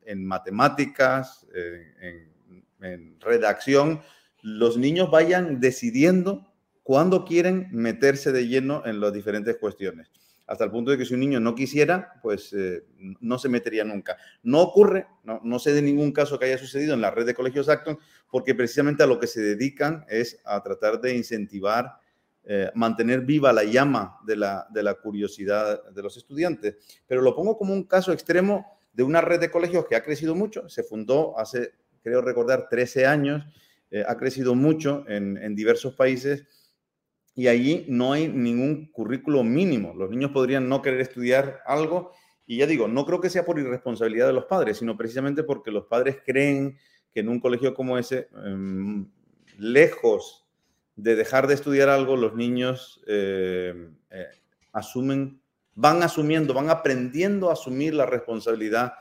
en matemáticas, en, redacción, los niños vayan decidiendo cuándo quieren meterse de lleno en las diferentes cuestiones hasta el punto de que si un niño no quisiera, pues eh, no se metería nunca. No ocurre, no, sé de ningún caso que haya sucedido en la red de colegios Acton, porque precisamente a lo que se dedican es a tratar de incentivar, eh, mantener viva la llama de la, de la curiosidad de los estudiantes. Pero lo pongo como un caso extremo de una red de colegios que ha crecido mucho, se fundó hace, creo recordar, 13 años, eh, ha crecido mucho en, diversos países y allí no hay ningún currículo mínimo. Los niños podrían no querer estudiar algo y ya digo, no creo que sea por irresponsabilidad de los padres, sino precisamente porque los padres creen que en un colegio como ese, em, lejos de dejar de estudiar algo, los niños eh, eh, asumen, van asumiendo, van aprendiendo a asumir la responsabilidad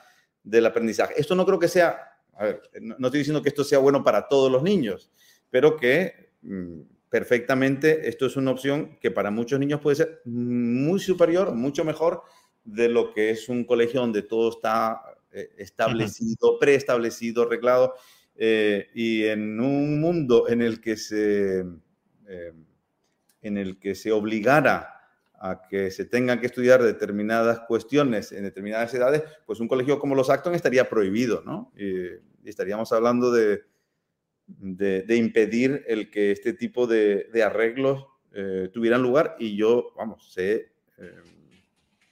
del aprendizaje. Esto no creo que sea, a ver, no estoy diciendo que esto sea bueno para todos los niños, pero que mm, perfectamente esto es una opción que para muchos niños puede ser muy superior, mucho mejor de lo que es un colegio donde todo está eh, establecido, preestablecido, arreglado, eh, y en un mundo en el que se, eh, en el que se obligara a que se tengan que estudiar determinadas cuestiones en determinadas edades, pues un colegio como los Acton estaría prohibido, ¿no? Y, estaríamos hablando de, de, impedir el que este tipo de, de arreglos tuvieran lugar y yo, vamos, sé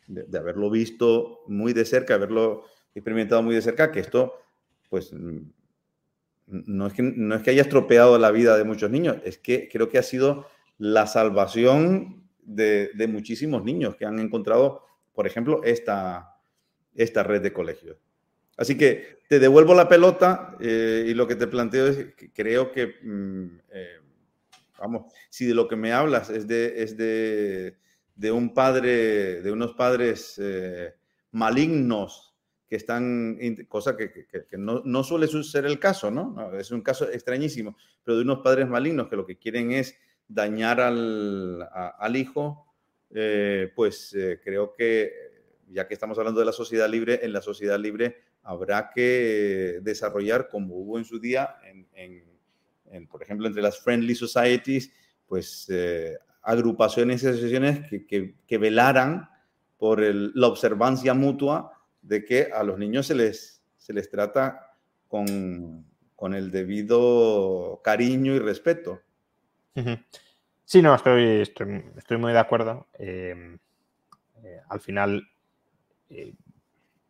de, haberlo visto muy de cerca, haberlo experimentado muy de cerca, que esto, pues, no es que, no es que haya estropeado la vida de muchos niños, es que creo que ha sido la salvación de, muchísimos niños que han encontrado, por ejemplo, esta, esta red de colegios. Así que te devuelvo la pelota eh, y lo que te planteo es que creo que, mm, eh, vamos, si de lo que me hablas es de, es de de un padre, de unos padres eh, malignos que están, cosa que, no, suele ser el caso, ¿no? Es un caso extrañísimo, pero de unos padres malignos que lo que quieren es dañar al, al hijo, eh, pues eh, creo que, ya que estamos hablando de la sociedad libre, en la sociedad libre habrá que desarrollar, como hubo en su día, en, por ejemplo, entre las friendly societies, pues agrupaciones y asociaciones que, velaran por la observancia mutua de que a los niños se les, se les trata con, el debido cariño y respeto. Sí, no, estoy, estoy, muy de acuerdo. Em, eh, al final, eh,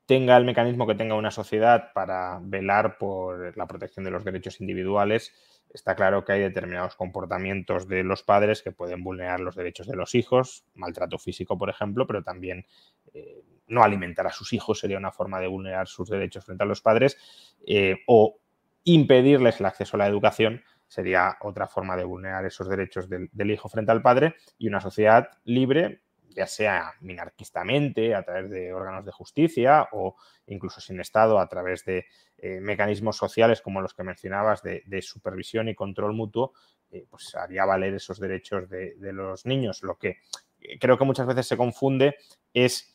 tenga el mecanismo que tenga una sociedad para velar por la protección de los derechos individuales, está claro que hay determinados comportamientos de los padres que pueden vulnerar los derechos de los hijos, maltrato físico, por ejemplo, pero también eh, no alimentar a sus hijos sería una forma de vulnerar sus derechos frente a los padres, o impedirles el acceso a la educación sería otra forma de vulnerar esos derechos del, hijo frente al padre, y una sociedad libre ya sea minarquistamente, a través de órganos de justicia o incluso sin Estado, a través de eh, mecanismos sociales como los que mencionabas de, supervisión y control mutuo, eh, pues haría valer esos derechos de, los niños. Lo que eh, creo que muchas veces se confunde es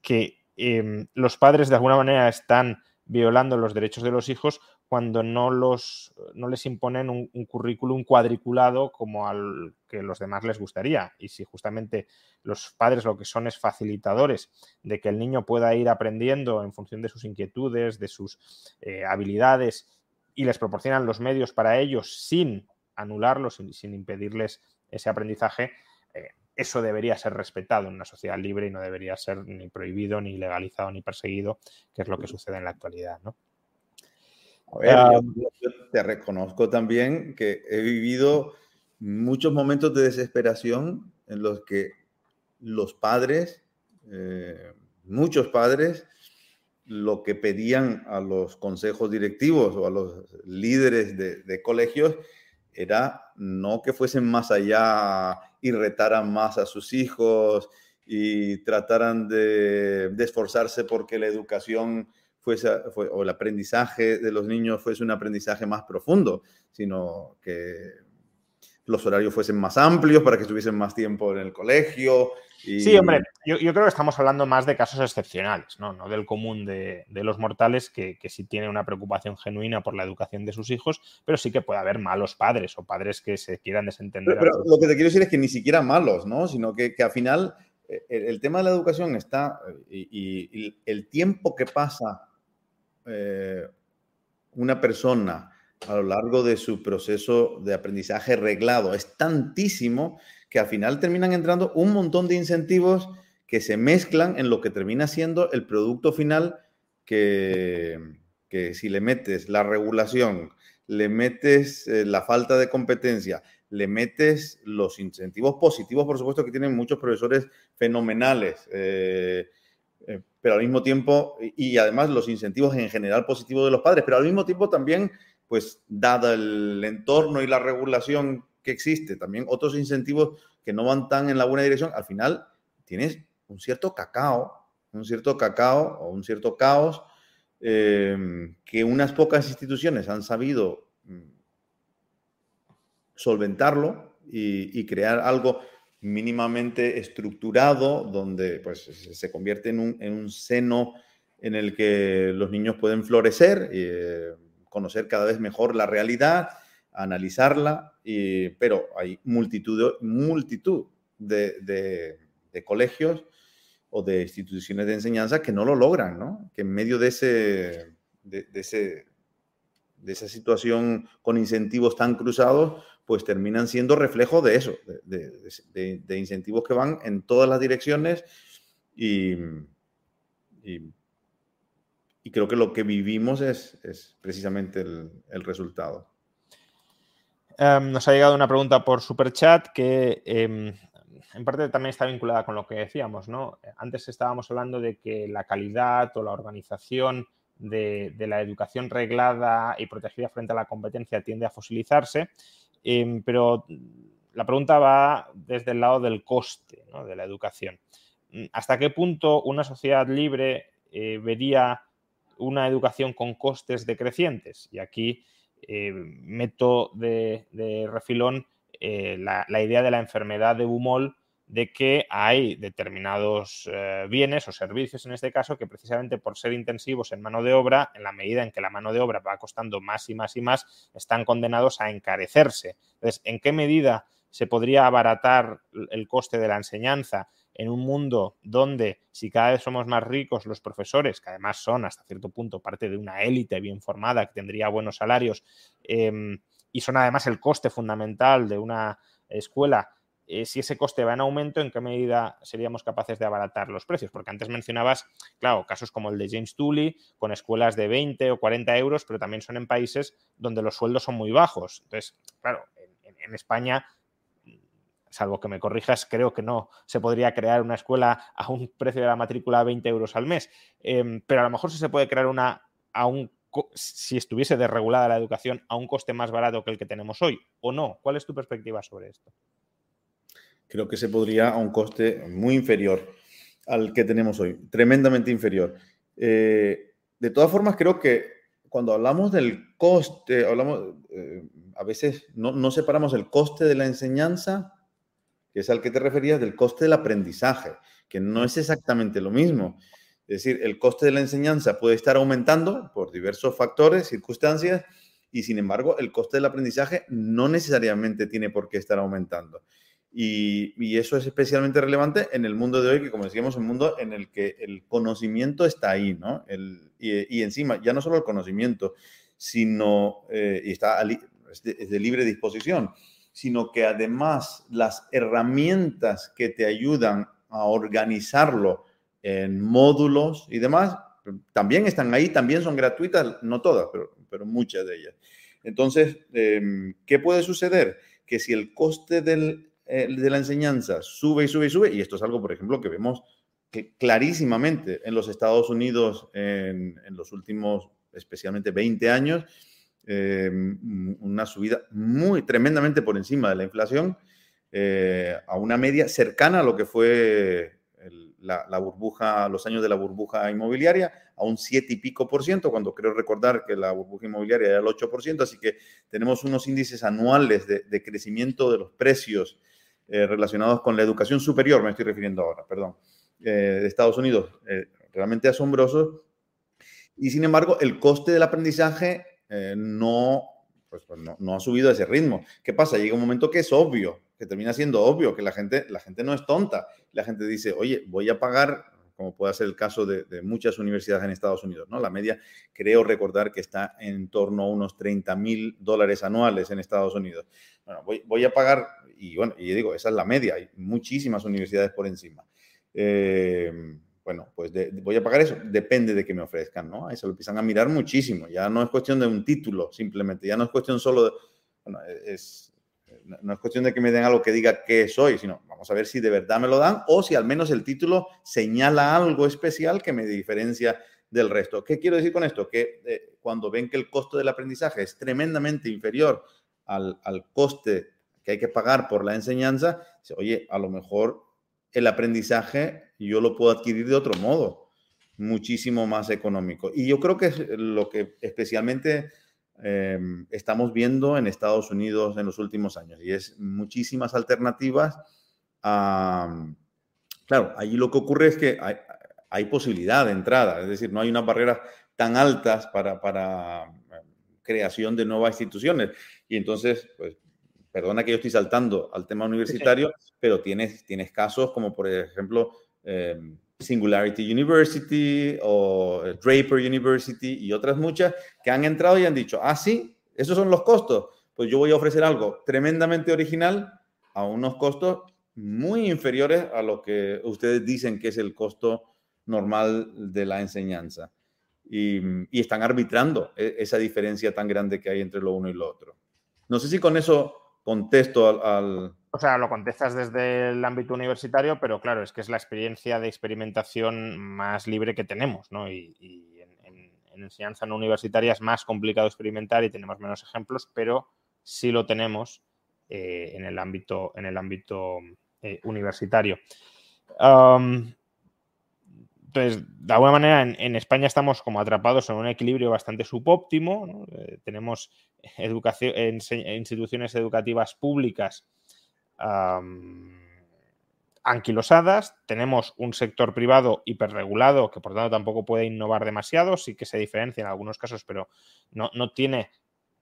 que em, los padres de alguna manera están violando los derechos de los hijos cuando no, los, no les imponen un, currículum cuadriculado como al que los demás les gustaría. Y si justamente los padres lo que son es facilitadores de que el niño pueda ir aprendiendo en función de sus inquietudes, de sus eh, habilidades, y les proporcionan los medios para ellos sin anularlos, sin, sin impedirles ese aprendizaje, eh, eso debería ser respetado en una sociedad libre y no debería ser ni prohibido, ni legalizado, ni perseguido, que es lo que sucede en la actualidad. ¿no? A ver, ah, yo, te reconozco también que he vivido muchos momentos de desesperación en los que los padres, eh, muchos padres, lo que pedían a los consejos directivos o a los líderes de, colegios era no que fuesen más allá y retaran más a sus hijos y trataran de, de esforzarse porque la educación fuese, o el aprendizaje de los niños fuese un aprendizaje más profundo, sino que los horarios fuesen más amplios para que estuviesen más tiempo en el colegio. Sí, hombre, yo, creo que estamos hablando más de casos excepcionales, no, no del común de, los mortales que, que, sí tienen una preocupación genuina por la educación de sus hijos, pero sí que puede haber malos padres o padres que se quieran desentender. Pero, lo que te quiero decir es que ni siquiera malos, ¿no? Sino que, que al final eh, el, tema de la educación está y el tiempo que pasa eh, una persona a lo largo de su proceso de aprendizaje reglado es tantísimo que al final terminan entrando un montón de incentivos que se mezclan en lo que termina siendo el producto final que, que si le metes la regulación, le metes eh, la falta de competencia, le metes los incentivos positivos, por supuesto, que tienen muchos profesores fenomenales. Eh, pero al mismo tiempo, y, además los incentivos en general positivos de los padres, pero al mismo tiempo también, pues dado el entorno y la regulación que existe, también otros incentivos que no van tan en la buena dirección, al final tienes un cierto cacao, un cierto cacao o un cierto caos eh, que unas pocas instituciones han sabido mm, solventarlo y, crear algo mínimamente estructurado donde pues, se convierte en un, seno en el que los niños pueden florecer, eh, conocer cada vez mejor la realidad, analizarla, y, pero hay multitud, multitud de, colegios o de instituciones de enseñanza que no lo logran, ¿no? que en medio de, ese, de, ese, de esa situación con incentivos tan cruzados, pues terminan siendo reflejo de eso, de, incentivos que van en todas las direcciones y, creo que lo que vivimos es, precisamente el, resultado. Em, nos ha llegado una pregunta por Superchat que em, en parte también está vinculada con lo que decíamos, ¿no? Antes estábamos hablando de que la calidad o la organización de, la educación reglada y protegida frente a la competencia tiende a fosilizarse, em, pero la pregunta va desde el lado del coste de la educación. ¿Hasta qué punto una sociedad libre eh, vería una educación con costes decrecientes? Y aquí eh, meto de, refilón eh, la, idea de la enfermedad de Bumol, de que hay determinados eh, bienes o servicios en este caso que precisamente por ser intensivos en mano de obra, en la medida en que la mano de obra va costando más y más y más, están condenados a encarecerse. Entonces, ¿en qué medida se podría abaratar el coste de la enseñanza en un mundo donde si cada vez somos más ricos los profesores, que además son hasta cierto punto parte de una élite bien formada que tendría buenos salarios em, y son además el coste fundamental de una escuela, eh, si ese coste va en aumento, ¿en qué medida seríamos capaces de abaratar los precios? Porque antes mencionabas, claro, casos como el de James Tooley, con escuelas de 20 o 40 euros, pero también son en países donde los sueldos son muy bajos. Entonces, claro, en España salvo que me corrijas, creo que no se podría crear una escuela a un precio de la matrícula de 20 euros al mes. Em, pero a lo mejor sí se puede crear una a un si estuviese desregulada la educación a un coste más barato que el que tenemos hoy, o no. ¿Cuál es tu perspectiva sobre esto? Creo que se podría a un coste muy inferior al que tenemos hoy, tremendamente inferior. Eh, de todas formas, creo que cuando hablamos del coste, hablamos, eh, a veces no, no, separamos el coste de la enseñanza que es al que te referías del coste del aprendizaje, que no es exactamente lo mismo. Es decir, el coste de la enseñanza puede estar aumentando por diversos factores, circunstancias, y sin embargo, el coste del aprendizaje no necesariamente tiene por qué estar aumentando. Y, eso es especialmente relevante en el mundo de hoy, que como decíamos, un mundo en el que el conocimiento está ahí, ¿no? y, encima, ya no solo el conocimiento, sino, eh, y está es de libre disposición, sino que además las herramientas que te ayudan a organizarlo en módulos y demás, también están ahí, también son gratuitas, no todas, pero, pero muchas de ellas. Entonces, em, ¿qué puede suceder? Que si el coste del, eh, de la enseñanza sube y sube y sube, y esto es algo, por ejemplo, que vemos clarísimamente en los Estados Unidos en, en los últimos, especialmente 20 años, eh, una subida muy tremendamente por encima de la inflación, eh, a una media cercana a lo que fue la, burbuja, los años de la burbuja inmobiliaria, a un 7 y pico por ciento, cuando creo recordar que la burbuja inmobiliaria era el 8 por ciento, así que tenemos unos índices anuales de, crecimiento de los precios eh, relacionados con la educación superior, me estoy refiriendo ahora, perdón, de Estados Unidos, realmente asombrosos. Y sin embargo, el coste del aprendizaje eh, pues, pues, no, no, ha subido a ese ritmo. ¿Qué pasa? Llega un momento que es obvio, que termina siendo obvio, que la gente, la gente no es tonta. La gente dice, oye, voy a pagar, como puede ser el caso de, muchas universidades en Estados Unidos, ¿no? La media, creo recordar que está en torno a unos 30 mil dólares anuales en Estados Unidos. Bueno, voy, a pagar, y bueno, y digo, esa es la media, hay muchísimas universidades por encima. Eh, bueno, pues voy a pagar eso, depende de que me ofrezcan, ¿no? Ahí se lo empiezan a mirar muchísimo, ya no es cuestión de un título simplemente, ya no es cuestión solo de, bueno, es, no es cuestión de que me den algo que diga qué soy, sino vamos a ver si de verdad me lo dan o si al menos el título señala algo especial que me diferencia del resto. ¿Qué quiero decir con esto? Que eh, cuando ven que el costo del aprendizaje es tremendamente inferior al, al coste que hay que pagar por la enseñanza, oye, a lo mejor el aprendizaje yo lo puedo adquirir de otro modo, muchísimo más económico. Y yo creo que es lo que especialmente em, estamos viendo en Estados Unidos en los últimos años. Y es muchísimas alternativas. claro, allí lo que ocurre es que hay, posibilidad de entrada, es decir, no hay unas barreras tan altas para, para creación de nuevas instituciones. Y entonces, pues, perdona que yo estoy saltando al tema universitario, pero tienes, tienes casos como, por ejemplo, em, Singularity University o eh, Draper University y otras muchas que han entrado y han dicho, ah, sí, esos son los costos. Pues yo voy a ofrecer algo tremendamente original a unos costos muy inferiores a lo que ustedes dicen que es el costo normal de la enseñanza. Y, están arbitrando e, esa diferencia tan grande que hay entre lo uno y lo otro. No sé si con eso contesto al o sea, lo contestas desde el ámbito universitario, pero claro, es que es la experiencia de experimentación más libre que tenemos, ¿no? Y, en, enseñanza no universitaria es más complicado experimentar y tenemos menos ejemplos, pero sí lo tenemos eh, en el ámbito, en el ámbito eh, universitario. Entonces, de alguna manera, en, España estamos como atrapados en un equilibrio bastante subóptimo. Eh, tenemos educación, instituciones educativas públicas anquilosadas, tenemos un sector privado hiperregulado que por tanto tampoco puede innovar demasiado, sí que se diferencia en algunos casos, pero no, tiene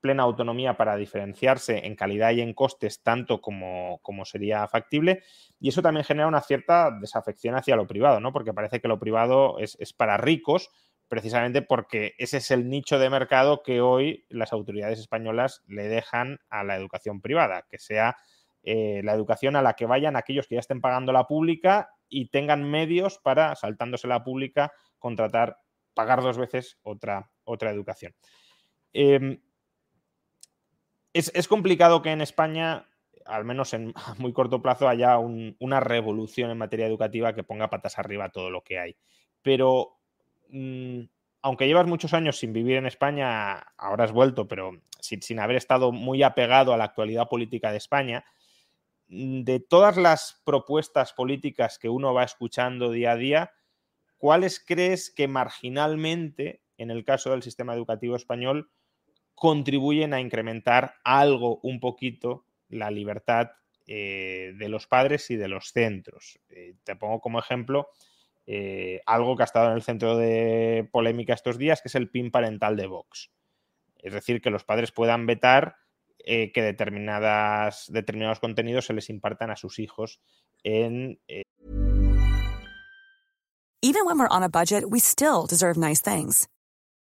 plena autonomía para diferenciarse en calidad y en costes tanto como, como, sería factible. Y eso también genera una cierta desafección hacia lo privado, ¿no? Porque parece que lo privado es, es, para ricos, precisamente porque ese es el nicho de mercado que hoy las autoridades españolas le dejan a la educación privada, que sea eh, la educación a la que vayan aquellos que ya estén pagando la pública y tengan medios para, saltándose la pública, contratar, pagar dos veces otra, otra educación. Em, es, complicado que en España, al menos en muy corto plazo, haya una revolución en materia educativa que ponga patas arriba todo lo que hay. Pero mm, aunque llevas muchos años sin vivir en España, ahora has vuelto, pero sin haber estado muy apegado a la actualidad política de España, Mm, de todas las propuestas políticas que uno va escuchando día a día, ¿cuáles crees que marginalmente, en el caso del sistema educativo español, contribuyen a incrementar algo, un poquito, la libertad eh, de los padres y de los centros? Eh, te pongo como ejemplo eh, algo que ha estado en el centro de polémica estos días, que es el PIN parental de Vox. Es decir, que los padres puedan vetar que determinadas, determinados contenidos se les impartan a sus hijos en... Even when we're on a budget, we still deserve nice things.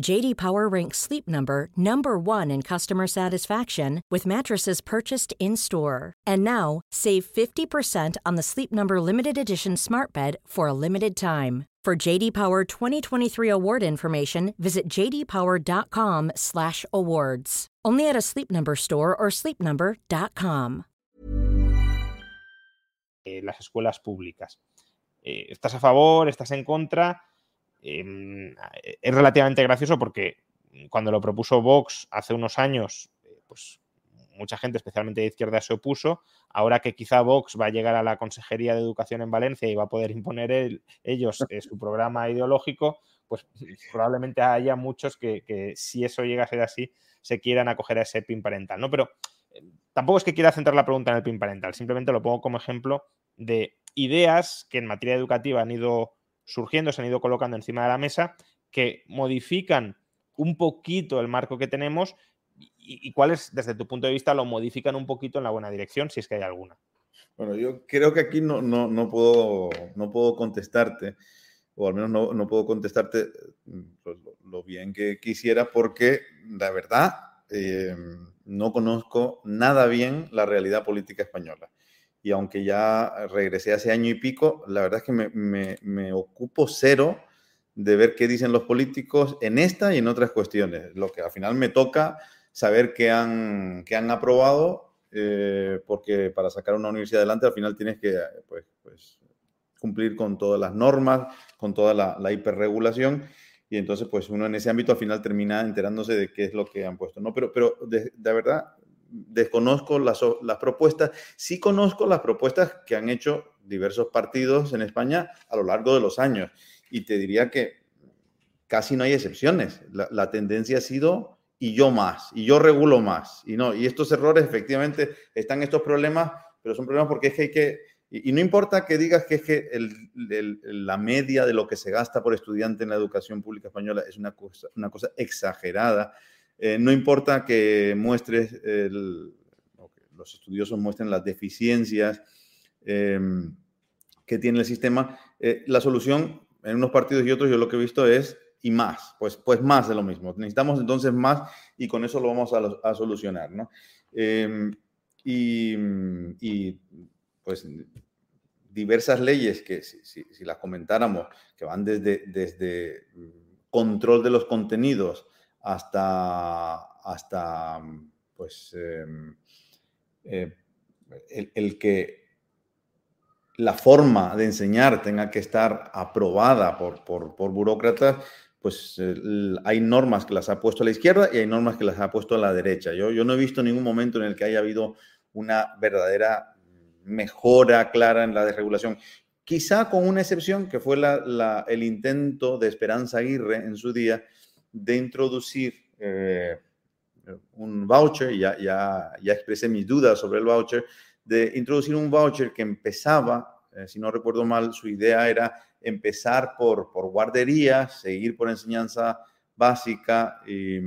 JD Power ranks Sleep Number number 1 in customer satisfaction with mattresses purchased in-store. And now, save 50% on the Sleep Number limited edition Smart Bed for a limited time. For JD Power 2023 award information, visit jdpower.com/awards. Only at a Sleep Number store or sleepnumber.com. Eh, las escuelas públicas. Eh, ¿Estás a favor? ¿Estás en contra? Em, es relativamente gracioso porque cuando lo propuso Vox hace unos años, eh, pues mucha gente, especialmente de izquierda, se opuso. Ahora que quizá Vox va a llegar a la Consejería de Educación en Valencia y va a poder imponer ellos eh, su programa ideológico, pues probablemente haya muchos que, si eso llega a ser así, se quieran acoger a ese PIN parental, ¿no? Pero eh, tampoco es que quiera centrar la pregunta en el PIN parental, simplemente lo pongo como ejemplo de ideas que en materia educativa han ido surgiendo, se han ido colocando encima de la mesa, que modifican un poquito el marco que tenemos y, cuáles, desde tu punto de vista, lo modifican un poquito en la buena dirección, si es que hay alguna. Bueno, yo creo que aquí no, no, no puedo, no puedo contestarte, o al menos no, no puedo contestarte pues, lo, bien que quisiera, porque la verdad eh, no conozco nada bien la realidad política española. Y aunque ya regresé hace año y pico, la verdad es que me, me, me ocupo cero de ver qué dicen los políticos en esta y en otras cuestiones. Lo que al final me toca saber qué han, qué han aprobado, eh, porque para sacar una universidad adelante al final tienes que pues, pues, cumplir con todas las normas, con toda la, hiperregulación. Y entonces, pues uno en ese ámbito al final termina enterándose de qué es lo que han puesto. ¿no? Pero, pero de, verdad, desconozco las, las, propuestas. Sí conozco las propuestas que han hecho diversos partidos en España a lo largo de los años. Y te diría que casi no hay excepciones. La, tendencia ha sido y yo más, y yo regulo más. Y no, y estos errores, efectivamente, están estos problemas, pero son problemas porque es que hay que, y, no importa que digas que es que la media de lo que se gasta por estudiante en la educación pública española es una cosa, una cosa exagerada, eh, no importa que muestres, los estudiosos muestren las deficiencias em, que tiene el sistema, eh, la solución en unos partidos y otros yo lo que he visto es y más, pues, pues más de lo mismo. Necesitamos entonces más y con eso lo vamos a, solucionar, ¿no? Em, y, pues diversas leyes que si, las comentáramos, que van desde, desde control de los contenidos hasta, hasta pues, em, eh, el, que la forma de enseñar tenga que estar aprobada por, por, por burócratas, pues hay normas que las ha puesto a la izquierda y hay normas que las ha puesto a la derecha. Yo, yo no he visto ningún momento en el que haya habido una verdadera mejora clara en la desregulación. Quizá con una excepción que fue la, el intento de Esperanza Aguirre en su día de introducir eh, un voucher, ya, ya, ya expresé mis dudas sobre el voucher, de introducir un voucher que empezaba, eh, si no recuerdo mal, su idea era empezar por, por guarderías, seguir por enseñanza básica y,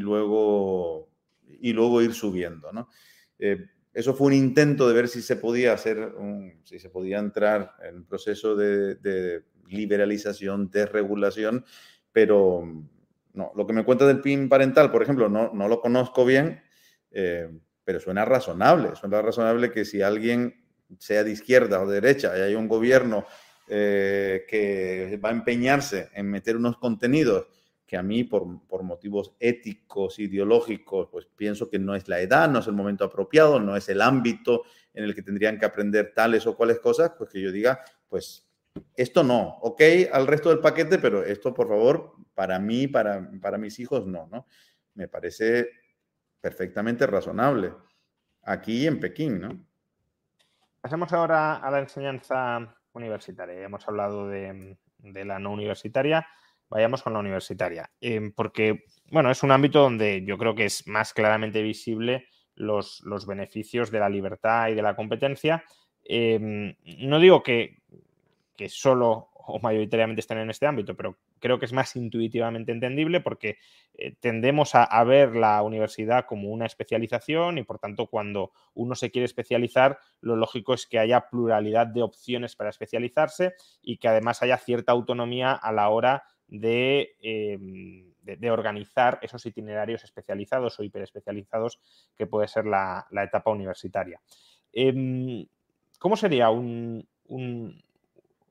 luego, y luego ir subiendo. ¿no? Eh, eso fue un intento de ver si se podía hacer, si se podía entrar en un proceso de, de liberalización, desregulación, pero no, lo que me cuenta del PIN parental, por ejemplo, no, no lo conozco bien, eh, pero suena razonable. Suena razonable que si alguien sea de izquierda o de derecha y hay un gobierno eh, que va a empeñarse en meter unos contenidos que a mí por, motivos éticos, ideológicos, pues pienso que no es la edad, no es el momento apropiado, no es el ámbito en el que tendrían que aprender tales o cuales cosas, pues que yo diga, pues esto no, ok, al resto del paquete, pero esto por favor, para mí, para, para mis hijos, no, ¿no? Me parece perfectamente razonable. Aquí en Pekín, ¿no? Pasemos ahora a la enseñanza universitaria. Hemos hablado de, la no universitaria. Vayamos con la universitaria. Em, porque, bueno, es un ámbito donde yo creo que es más claramente visible los, los beneficios de la libertad y de la competencia. Em, no digo que, que solo o mayoritariamente estén en este ámbito, pero creo que es más intuitivamente entendible porque eh, tendemos a, ver la universidad como una especialización y por tanto cuando uno se quiere especializar, lo lógico es que haya pluralidad de opciones para especializarse y que además haya cierta autonomía a la hora de, em, organizar esos itinerarios especializados o hiperespecializados que puede ser la, etapa universitaria. Em, ¿Cómo sería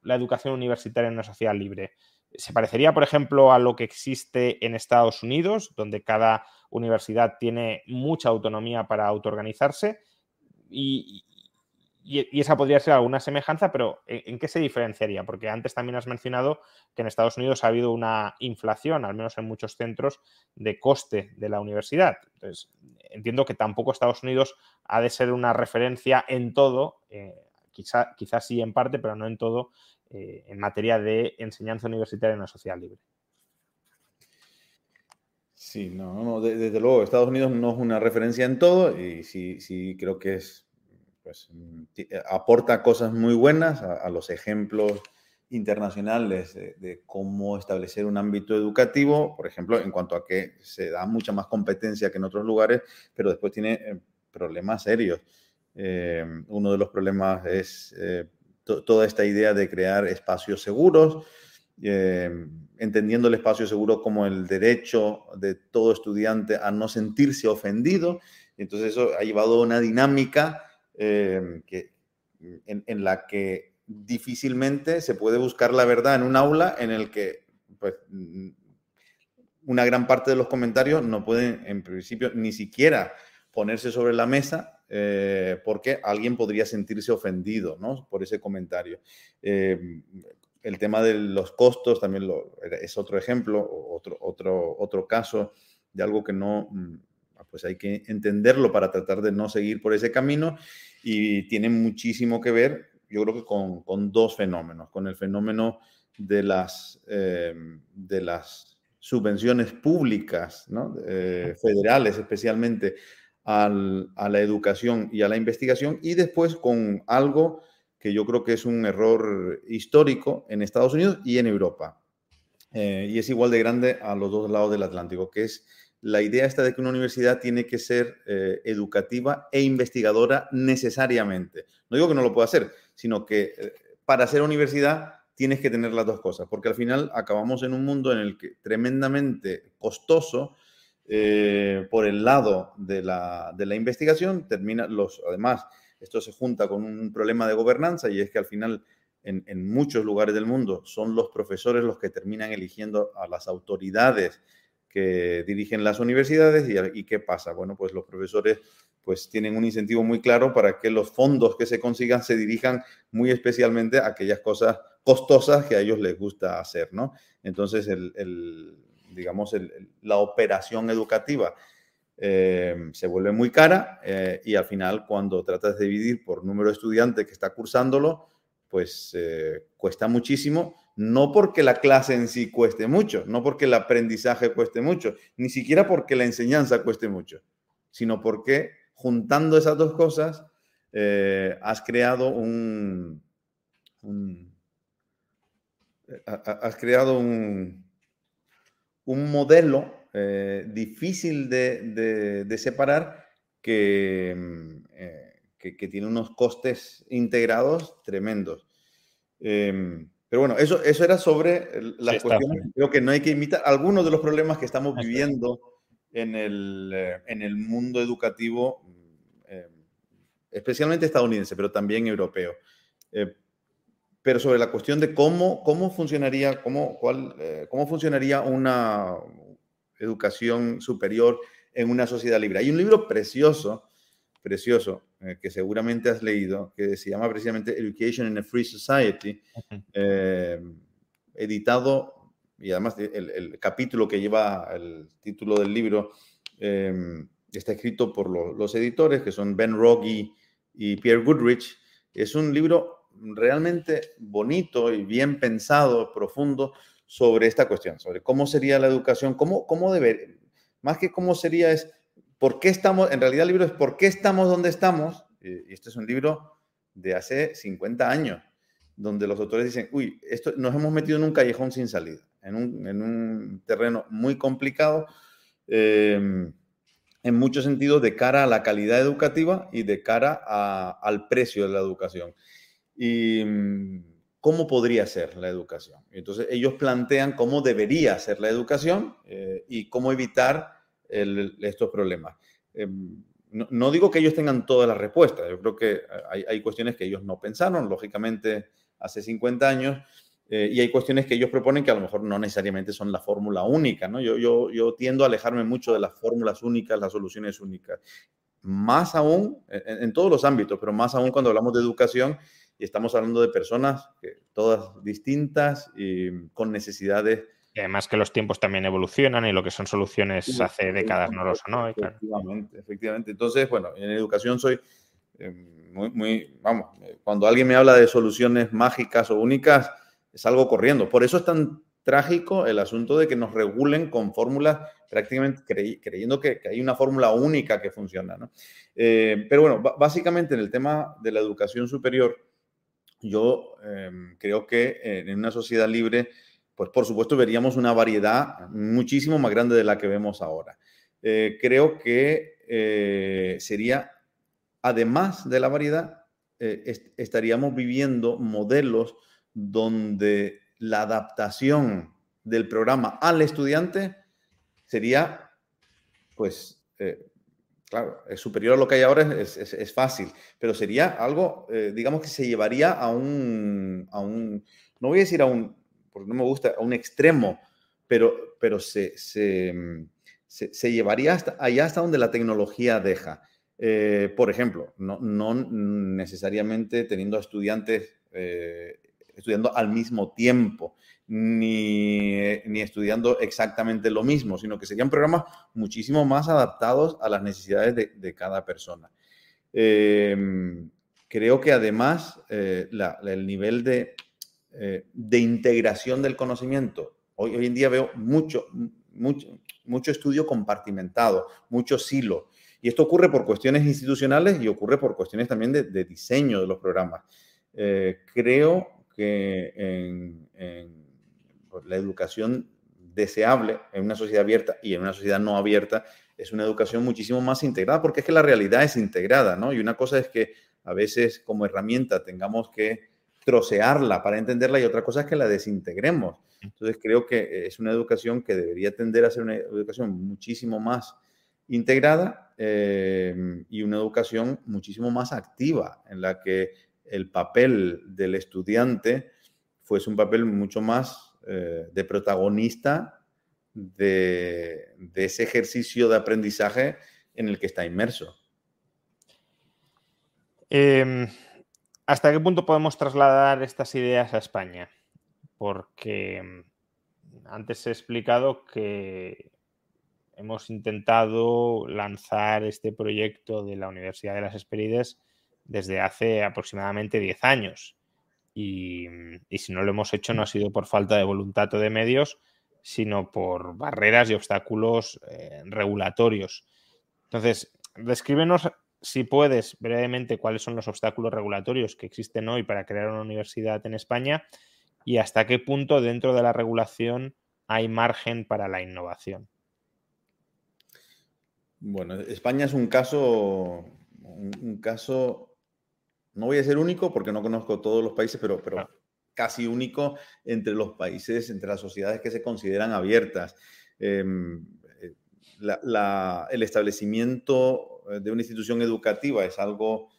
la educación universitaria en una sociedad libre? Se parecería, por ejemplo, a lo que existe en Estados Unidos, donde cada universidad tiene mucha autonomía para autoorganizarse y, esa podría ser alguna semejanza, pero ¿en, qué se diferenciaría? Porque antes también has mencionado que en Estados Unidos ha habido una inflación, al menos en muchos centros, de coste de la universidad. Entonces, entiendo que tampoco Estados Unidos ha de ser una referencia en todo, eh, quizás quizá sí en parte, pero no en todo, eh, en materia de enseñanza universitaria en una sociedad libre. Sí, no, desde luego, Estados Unidos no es una referencia en todo y sí, sí creo que es, pues, aporta cosas muy buenas a, los ejemplos internacionales de, cómo establecer un ámbito educativo, por ejemplo, en cuanto a que se da mucha más competencia que en otros lugares, pero después tiene eh, problemas serios. Eh, uno de los problemas es eh, toda esta idea de crear espacios seguros, entendiendo el espacio seguro como el derecho de todo estudiante a no sentirse ofendido. Entonces eso ha llevado a una dinámica en, la que difícilmente se puede buscar la verdad en un aula en el que pues, una gran parte de los comentarios no pueden en principio ni siquiera ponerse sobre la mesa eh, porque alguien podría sentirse ofendido ¿no? por ese comentario. Eh, el tema de los costos también lo, es otro ejemplo, otro, otro, otro caso de algo que no, mm, pues hay que entenderlo para tratar de no seguir por ese camino y tiene muchísimo que ver, yo creo que con, con dos fenómenos, con el fenómeno de las, eh, de las subvenciones públicas, ¿no? federales especialmente, a la educación y a la investigación y después con algo que yo creo que es un error histórico en Estados Unidos y en Europa. Eh, y es igual de grande a los dos lados del Atlántico, que es la idea esta de que una universidad tiene que ser eh, educativa e investigadora necesariamente. No digo que no lo pueda hacer, sino que eh, para ser universidad tienes que tener las dos cosas, porque al final acabamos en un mundo en el que tremendamente costoso eh, por el lado de la, investigación, termina los, además, esto se junta con un problema de gobernanza y es que al final en, muchos lugares del mundo son los profesores los que terminan eligiendo a las autoridades que dirigen las universidades y, y, qué pasa. Bueno, pues los profesores pues tienen un incentivo muy claro para que los fondos que se consigan se dirijan muy especialmente a aquellas cosas costosas que a ellos les gusta hacer, ¿no? Entonces el, digamos, la operación educativa eh, se vuelve muy cara eh, y al final cuando tratas de dividir por número de estudiantes que está cursándolo, pues eh, cuesta muchísimo, no porque la clase en sí cueste mucho, no porque el aprendizaje cueste mucho, ni siquiera porque la enseñanza cueste mucho, sino porque juntando esas dos cosas has creado un has creado un, un modelo eh, difícil de, separar mm, eh, que, que, tiene unos costes integrados tremendos. Em, pero bueno, eso, eso era sobre las cuestiones. Creo que no hay que imitar algunos de los problemas que estamos viviendo en el, eh, en el mundo educativo, em, especialmente estadounidense, pero también europeo pero sobre la cuestión de cómo, cómo funcionaría, cómo, cuál, eh, cómo funcionaría una educación superior en una sociedad libre. Hay un libro precioso, precioso, eh, que seguramente has leído, que se llama precisamente Education in a Free Society, eh, editado, y además el, capítulo que lleva el título del libro está escrito por los editores, que son Ben Rogge y Pierre Goodrich. Es un libro realmente bonito y bien pensado, profundo, sobre esta cuestión, sobre cómo sería la educación, cómo, cómo debe, más que cómo sería es, ¿por qué estamos, en realidad el libro es ¿por qué estamos donde estamos? Y este es un libro de hace 50 años, donde los autores dicen, uy, esto, nos hemos metido en un callejón sin salida, en un, en un terreno muy complicado, em, en muchos sentidos, de cara a la calidad educativa y de cara al precio de la educación y mm, cómo podría ser la educación. Entonces ellos plantean cómo debería ser la educación eh, y cómo evitar estos problemas. Em, no, digo que ellos tengan todas las respuestas, yo creo que hay, cuestiones que ellos no pensaron, lógicamente, hace 50 años, eh, y hay cuestiones que ellos proponen que a lo mejor no necesariamente son la fórmula única, ¿no? Yo, yo, yo tiendo a alejarme mucho de las fórmulas únicas, las soluciones únicas. Más aún, en, en todos los ámbitos, pero más aún cuando hablamos de educación, y estamos hablando de personas que, todas distintas y con necesidades. Y además que los tiempos también evolucionan y lo que son soluciones hace décadas no lo son Efectivamente, efectivamente. Entonces, bueno, en educación soy muy, muy, vamos, cuando alguien me habla de soluciones mágicas o únicas, es algo corriendo. Por eso es tan trágico el asunto de que nos regulen con fórmulas prácticamente creyendo que, hay una fórmula única que funciona. ¿no? Eh, pero bueno, básicamente en el tema de la educación superior, yo em, creo que en una sociedad libre, pues por supuesto veríamos una variedad muchísimo más grande de la que vemos ahora. Eh, creo que eh, sería, además de la variedad, estaríamos viviendo modelos donde la adaptación del programa al estudiante sería, pues, eh, claro, es superior a lo que hay ahora, es, fácil, pero sería algo, eh, digamos que se llevaría a un, a un, no voy a decir a un, porque no me gusta, a un extremo, pero, pero se, se, llevaría hasta allá hasta donde la tecnología deja. Eh, por ejemplo, no, no, necesariamente teniendo a estudiantes estudiando al mismo tiempo, ni, estudiando exactamente lo mismo, sino que serían programas muchísimo más adaptados a las necesidades de, cada persona. Em, creo que además eh, el nivel de, eh, de, integración del conocimiento, hoy, hoy en día veo mucho, mucho, mucho estudio compartimentado, mucho silo. Y esto ocurre por cuestiones institucionales y ocurre por cuestiones también de, diseño de los programas. Eh, creo que en, pues, la educación deseable en una sociedad abierta y en una sociedad no abierta es una educación muchísimo más integrada, porque es que la realidad es integrada, ¿no? Y una cosa es que a veces como herramienta tengamos que trocearla para entenderla y otra cosa es que la desintegremos. Entonces creo que es una educación que debería tender a ser una educación muchísimo más integrada eh, y una educación muchísimo más activa, en la que el papel del estudiante fuese un papel mucho más eh, de protagonista de, ese ejercicio de aprendizaje en el que está inmerso. Em, ¿Hasta qué punto podemos trasladar estas ideas a España? Porque em, antes he explicado que hemos intentado lanzar este proyecto de la Universidad de las Esperides desde hace aproximadamente 10 años. Y, si no lo hemos hecho no ha sido por falta de voluntad o de medios, sino por barreras y obstáculos eh, regulatorios. Entonces, descríbenos, si puedes, brevemente cuáles son los obstáculos regulatorios que existen hoy para crear una universidad en España y hasta qué punto dentro de la regulación hay margen para la innovación. Bueno, España es un caso, un caso no voy a ser único porque no conozco todos los países, pero, pero casi único entre los países, entre las sociedades que se consideran abiertas. Em, eh, el establecimiento eh, de una institución educativa es algo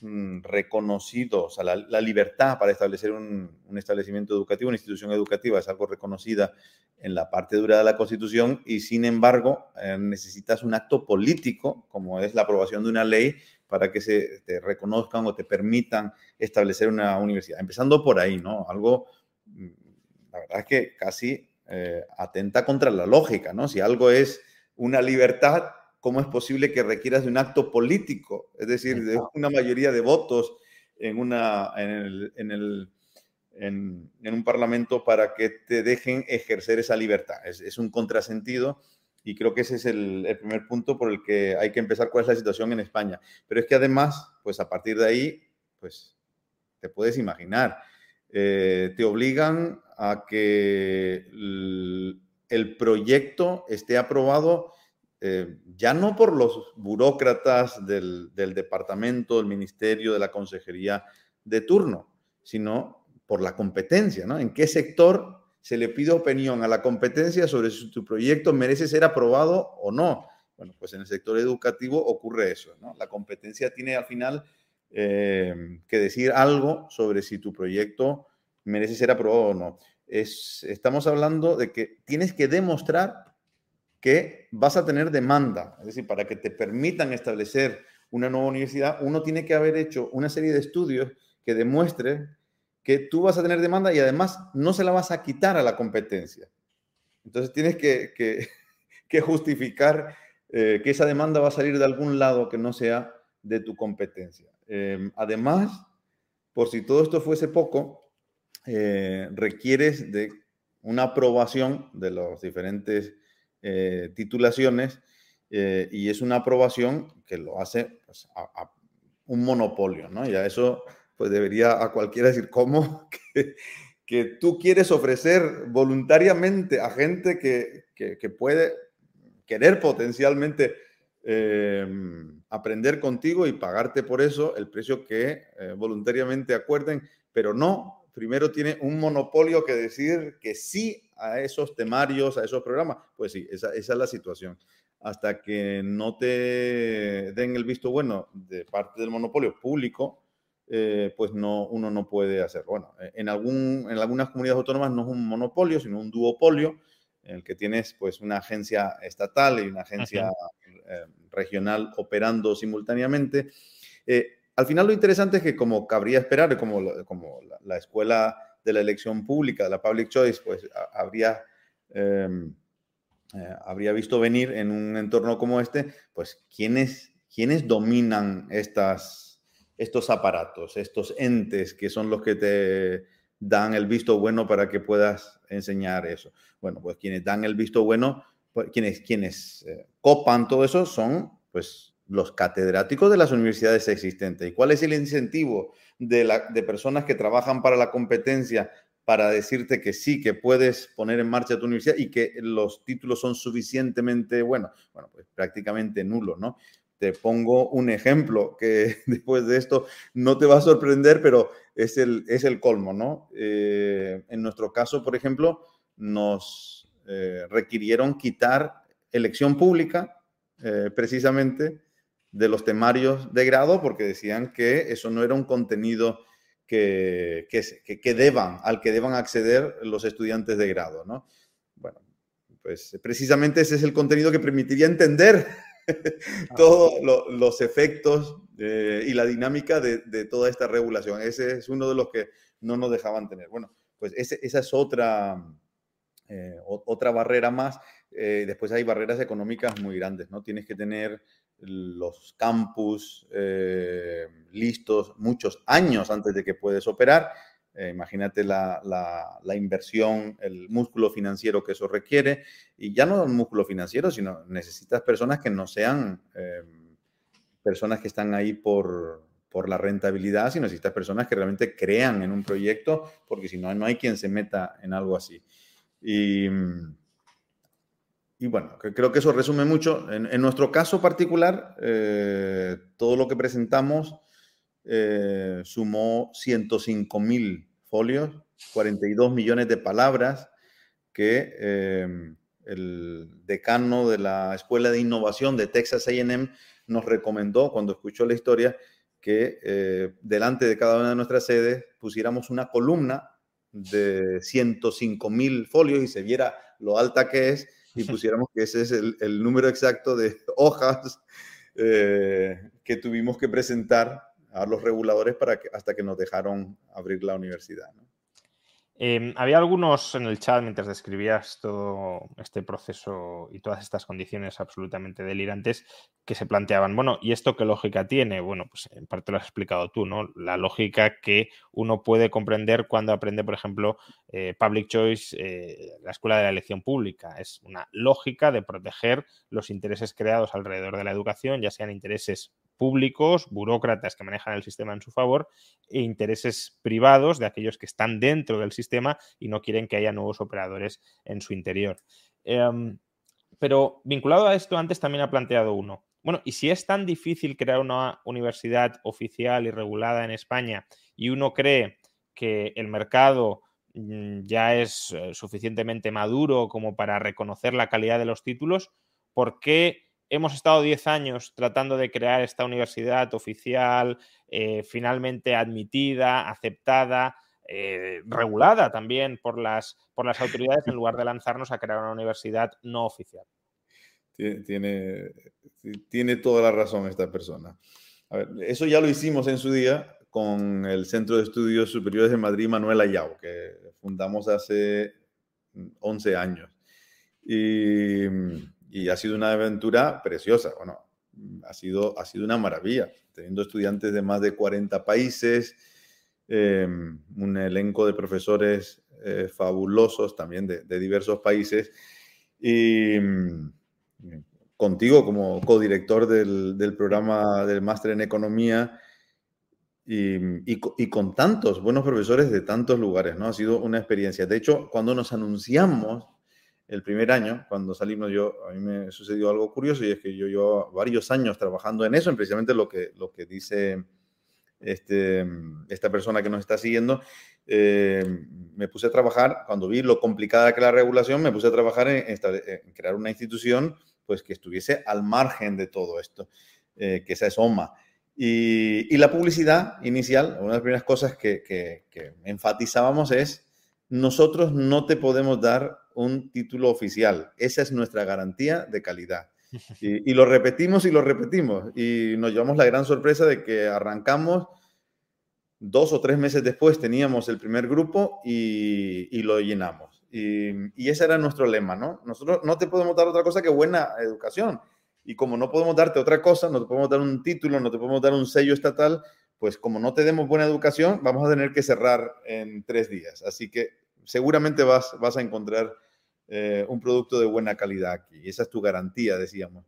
mm, reconocido, o sea, la, libertad para establecer un, establecimiento educativo, una institución educativa, es algo reconocida en la parte dura de la Constitución y, sin embargo, eh, necesitas un acto político, como es la aprobación de una ley, para que se te reconozcan o te permitan establecer una universidad. Empezando por ahí, ¿no? Algo, mm, la verdad es que casi eh, atenta contra la lógica, ¿no? Si algo es una libertad, ¿cómo es posible que requieras de un acto político? Es decir, de una mayoría de votos en, una, en, el, en, el, en, un parlamento para que te dejen ejercer esa libertad. Es, es un contrasentido y creo que ese es el, primer punto por el que hay que empezar cuál es la situación en España. Pero es que además, pues a partir de ahí, pues te puedes imaginar, eh, te obligan a que el, proyecto esté aprobado eh, ya no por los burócratas del, del departamento, del ministerio, de la consejería de turno, sino por la competencia, ¿no? ¿En qué sector se le pide opinión a la competencia sobre si tu proyecto merece ser aprobado o no. Bueno, pues en el sector educativo ocurre eso, ¿no? La competencia tiene al final eh, que decir algo sobre si tu proyecto merece ser aprobado o no. Es, estamos hablando de que tienes que demostrar que vas a tener demanda, es decir, para que te permitan establecer una nueva universidad, uno tiene que haber hecho una serie de estudios que demuestre que tú vas a tener demanda y además no se la vas a quitar a la competencia. Entonces tienes que, justificar eh, que esa demanda va a salir de algún lado que no sea de tu competencia. Em, además, por si todo esto fuese poco, eh, requieres de una aprobación de las diferentes eh, titulaciones eh, y es una aprobación que lo hace pues, un monopolio, ¿no? Y a eso pues debería a cualquiera decir, ¿cómo? que, tú quieres ofrecer voluntariamente a gente que, que, puede querer potencialmente em, aprender contigo y pagarte por eso el precio que eh, voluntariamente acuerden, pero no, primero tiene un monopolio que decir que sí a esos temarios, a esos programas. Pues sí, esa, esa es la situación. Hasta que no te den el visto bueno de parte del monopolio público, eh, pues no, uno no puede hacer. Bueno, eh, en, algún, en algunas comunidades autónomas no es un monopolio, sino un duopolio, en el que tienes pues una agencia estatal y una agencia eh, regional operando simultáneamente. al final lo interesante es que como cabría esperar, como, como la, escuela de la elección pública, la public choice, pues habría, em, habría visto venir en un entorno como este, pues quiénes, quiénes dominan estas estos aparatos, estos entes que son los que te dan el visto bueno para que puedas enseñar eso. Bueno, pues quienes dan el visto bueno, pues quienes, quienes eh, copan todo eso son pues los catedráticos de las universidades existentes. ¿Y cuál es el incentivo de, la, de personas que trabajan para la competencia para decirte que sí, que puedes poner en marcha tu universidad y que los títulos son suficientemente buenos? Bueno, pues prácticamente nulo, ¿no? Te pongo un ejemplo que después de esto no te va a sorprender, pero es el, es el colmo, ¿no? Eh, en nuestro caso, por ejemplo, nos eh, requirieron quitar elección pública eh, precisamente de los temarios de grado porque decían que eso no era un contenido que, que, que, deban, al que deban acceder los estudiantes de grado, ¿no? Bueno, pues precisamente ese es el contenido que permitiría entender todos los efectos eh, y la dinámica de, toda esta regulación. Ese es uno de los que no nos dejaban tener. Bueno, pues esa es otra, eh, otra barrera más. Eh, después hay barreras económicas muy grandes, ¿no? Tienes que tener los campus listos muchos años antes de que puedes operar. Eh, imagínate la, inversión, el músculo financiero que eso requiere. Y ya no el músculo financiero, sino necesitas personas que no sean em, personas que están ahí por, la rentabilidad, sino necesitas personas que realmente crean en un proyecto, porque si no, no hay quien se meta en algo así. Y, bueno, creo que eso resume mucho. En, nuestro caso particular, eh, todo lo que presentamos eh, sumó 105 mil folios, 42 millones de palabras que em, el decano de la Escuela de Innovación de Texas AM nos recomendó cuando escuchó la historia que eh, delante de cada una de nuestras sedes pusiéramos una columna de 105 mil folios y se viera lo alta que es y pusiéramos que ese es el, número exacto de hojas eh, que tuvimos que presentar a los reguladores para que, hasta que nos dejaron abrir la universidad. Em, había algunos en el chat mientras describías todo este proceso y todas estas condiciones absolutamente delirantes que se planteaban, bueno, ¿y esto qué lógica tiene? Bueno, pues en parte lo has explicado tú, ¿no? La lógica que uno puede comprender cuando aprende, por ejemplo, eh, Public Choice, eh, la escuela de la elección pública. Es una lógica de proteger los intereses creados alrededor de la educación, ya sean intereses públicos, burócratas que manejan el sistema en su favor, e intereses privados de aquellos que están dentro del sistema y no quieren que haya nuevos operadores en su interior. Em, pero vinculado a esto, antes también ha planteado uno. Bueno, y si es tan difícil crear una universidad oficial y regulada en España y uno cree que el mercado mm, ya es eh, suficientemente maduro como para reconocer la calidad de los títulos, ¿por qué hemos estado 10 años tratando de crear esta universidad oficial, eh, finalmente admitida, aceptada, eh, regulada también por las, por las autoridades, en lugar de lanzarnos a crear una universidad no oficial. Tiene, tiene toda la razón esta persona. eso ya lo hicimos en su día con el Centro de Estudios Superiores de Madrid, Manuel Ayau, que fundamos hace 11 años. Y y ha sido una aventura preciosa. Bueno, ha sido, ha sido una maravilla, teniendo estudiantes de más de 40 países, em, un elenco de profesores eh, fabulosos también de, diversos países. Y mm, contigo como codirector del, del programa del máster en economía y, y, con tantos buenos profesores de tantos lugares, ¿no? Ha sido una experiencia. De hecho, cuando nos anunciamos el primer año, cuando salimos yo, a mí me sucedió algo curioso y es que yo llevo varios años trabajando en eso, precisamente lo que, lo que dice este, esta persona que nos está siguiendo, eh, me puse a trabajar, cuando vi lo complicada que la regulación, me puse a trabajar en, crear una institución pues que estuviese al margen de todo esto, eh, que esa es OMA. Y, la publicidad inicial, una de las primeras cosas que, que, enfatizábamos es, nosotros no te podemos dar un título oficial, esa es nuestra garantía de calidad. Y, lo repetimos y lo repetimos. Y nos llevamos la gran sorpresa de que arrancamos dos o tres meses después teníamos el primer grupo y, lo llenamos. Y, y, ese era nuestro lema, ¿no? Nosotros no te podemos dar otra cosa que buena educación. Y como no podemos darte otra cosa, no te podemos dar un título, no te podemos dar un sello estatal, pues como no te demos buena educación, vamos a tener que cerrar en tres días. Así que seguramente vas, vas a encontrar eh, un producto de buena calidad aquí. Y esa es tu garantía, decíamos.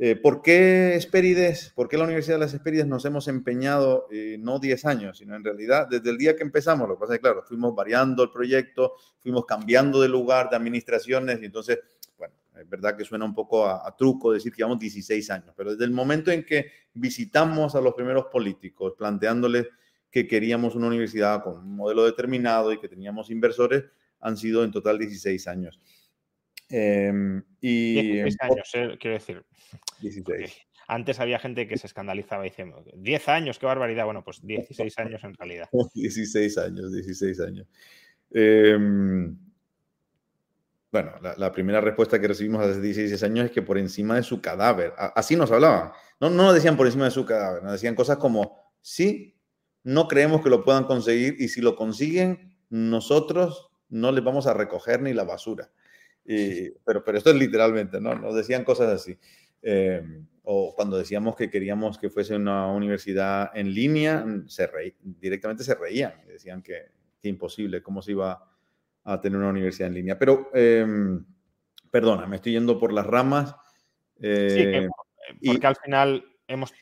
Eh, ¿Por qué Espérides? ¿Por qué la Universidad de las Espérides nos hemos empeñado eh, no 10 años, sino en realidad desde el día que empezamos? Lo que pasa es que, claro, fuimos variando el proyecto, fuimos cambiando de lugar, de administraciones, entonces, bueno, es verdad que suena un poco a, truco decir que llevamos 16 años, pero desde el momento en que visitamos a los primeros políticos planteándoles que queríamos una universidad con un modelo determinado y que teníamos inversores, han sido en total 16 años. Em, y 16 años, eh, quiero decir. 16. Antes había gente que se escandalizaba diciendo, 10 años, qué barbaridad. Bueno, pues 16 años en realidad. 16 años, 16 años. Em, bueno, la, primera respuesta que recibimos hace 16 años es que por encima de su cadáver, así nos hablaban. No, no nos decían por encima de su cadáver, nos decían cosas como, sí, no creemos que lo puedan conseguir y si lo consiguen, nosotros no les vamos a recoger ni la basura. pero, pero esto es literalmente, ¿no? Nos decían cosas así. Eh, o cuando decíamos que queríamos que fuese una universidad en línea, se directamente se reían, decían que, que, imposible, cómo se iba a tener una universidad en línea. Pero, em, perdona, me estoy yendo por las ramas. Eh, sí, porque al final hemos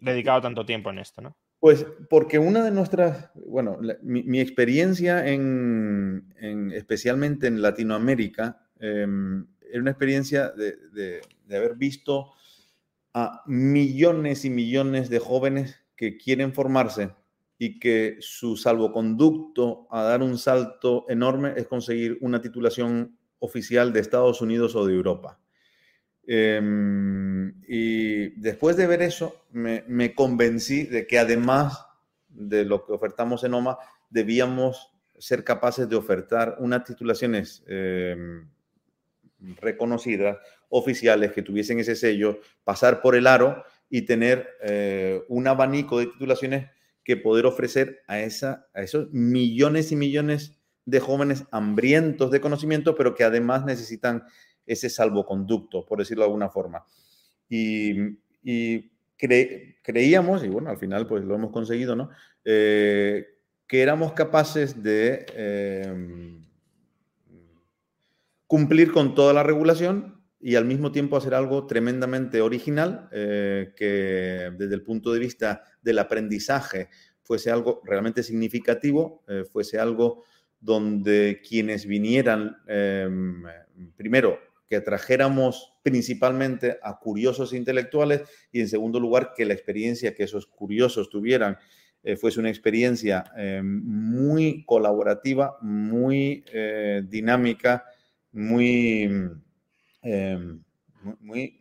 dedicado tanto tiempo en esto, ¿no? Pues porque una de nuestras, bueno, mi, experiencia en, especialmente en Latinoamérica, em, era una experiencia de, haber visto a millones y millones de jóvenes que quieren formarse y que su salvoconducto a dar un salto enorme es conseguir una titulación oficial de Estados Unidos o de Europa. Em, y después de ver eso, me, convencí de que además de lo que ofertamos en OMA, debíamos ser capaces de ofertar unas titulaciones em, reconocidas, oficiales, que tuviesen ese sello, pasar por el aro y tener eh, un abanico de titulaciones que poder ofrecer a, esa, a esos millones y millones de jóvenes hambrientos de conocimiento, pero que además necesitan ese salvoconducto, por decirlo de alguna forma. Y, creíamos, y bueno, al final pues lo hemos conseguido, ¿no? Eh, que éramos capaces de em, cumplir con toda la regulación y al mismo tiempo hacer algo tremendamente original eh, que desde el punto de vista del aprendizaje fuese algo realmente significativo, eh, fuese algo donde quienes vinieran, em, primero, que trajéramos principalmente a curiosos intelectuales y en segundo lugar que la experiencia que esos curiosos tuvieran eh, fuese una experiencia muy colaborativa, muy dinámica, muy Em, muy,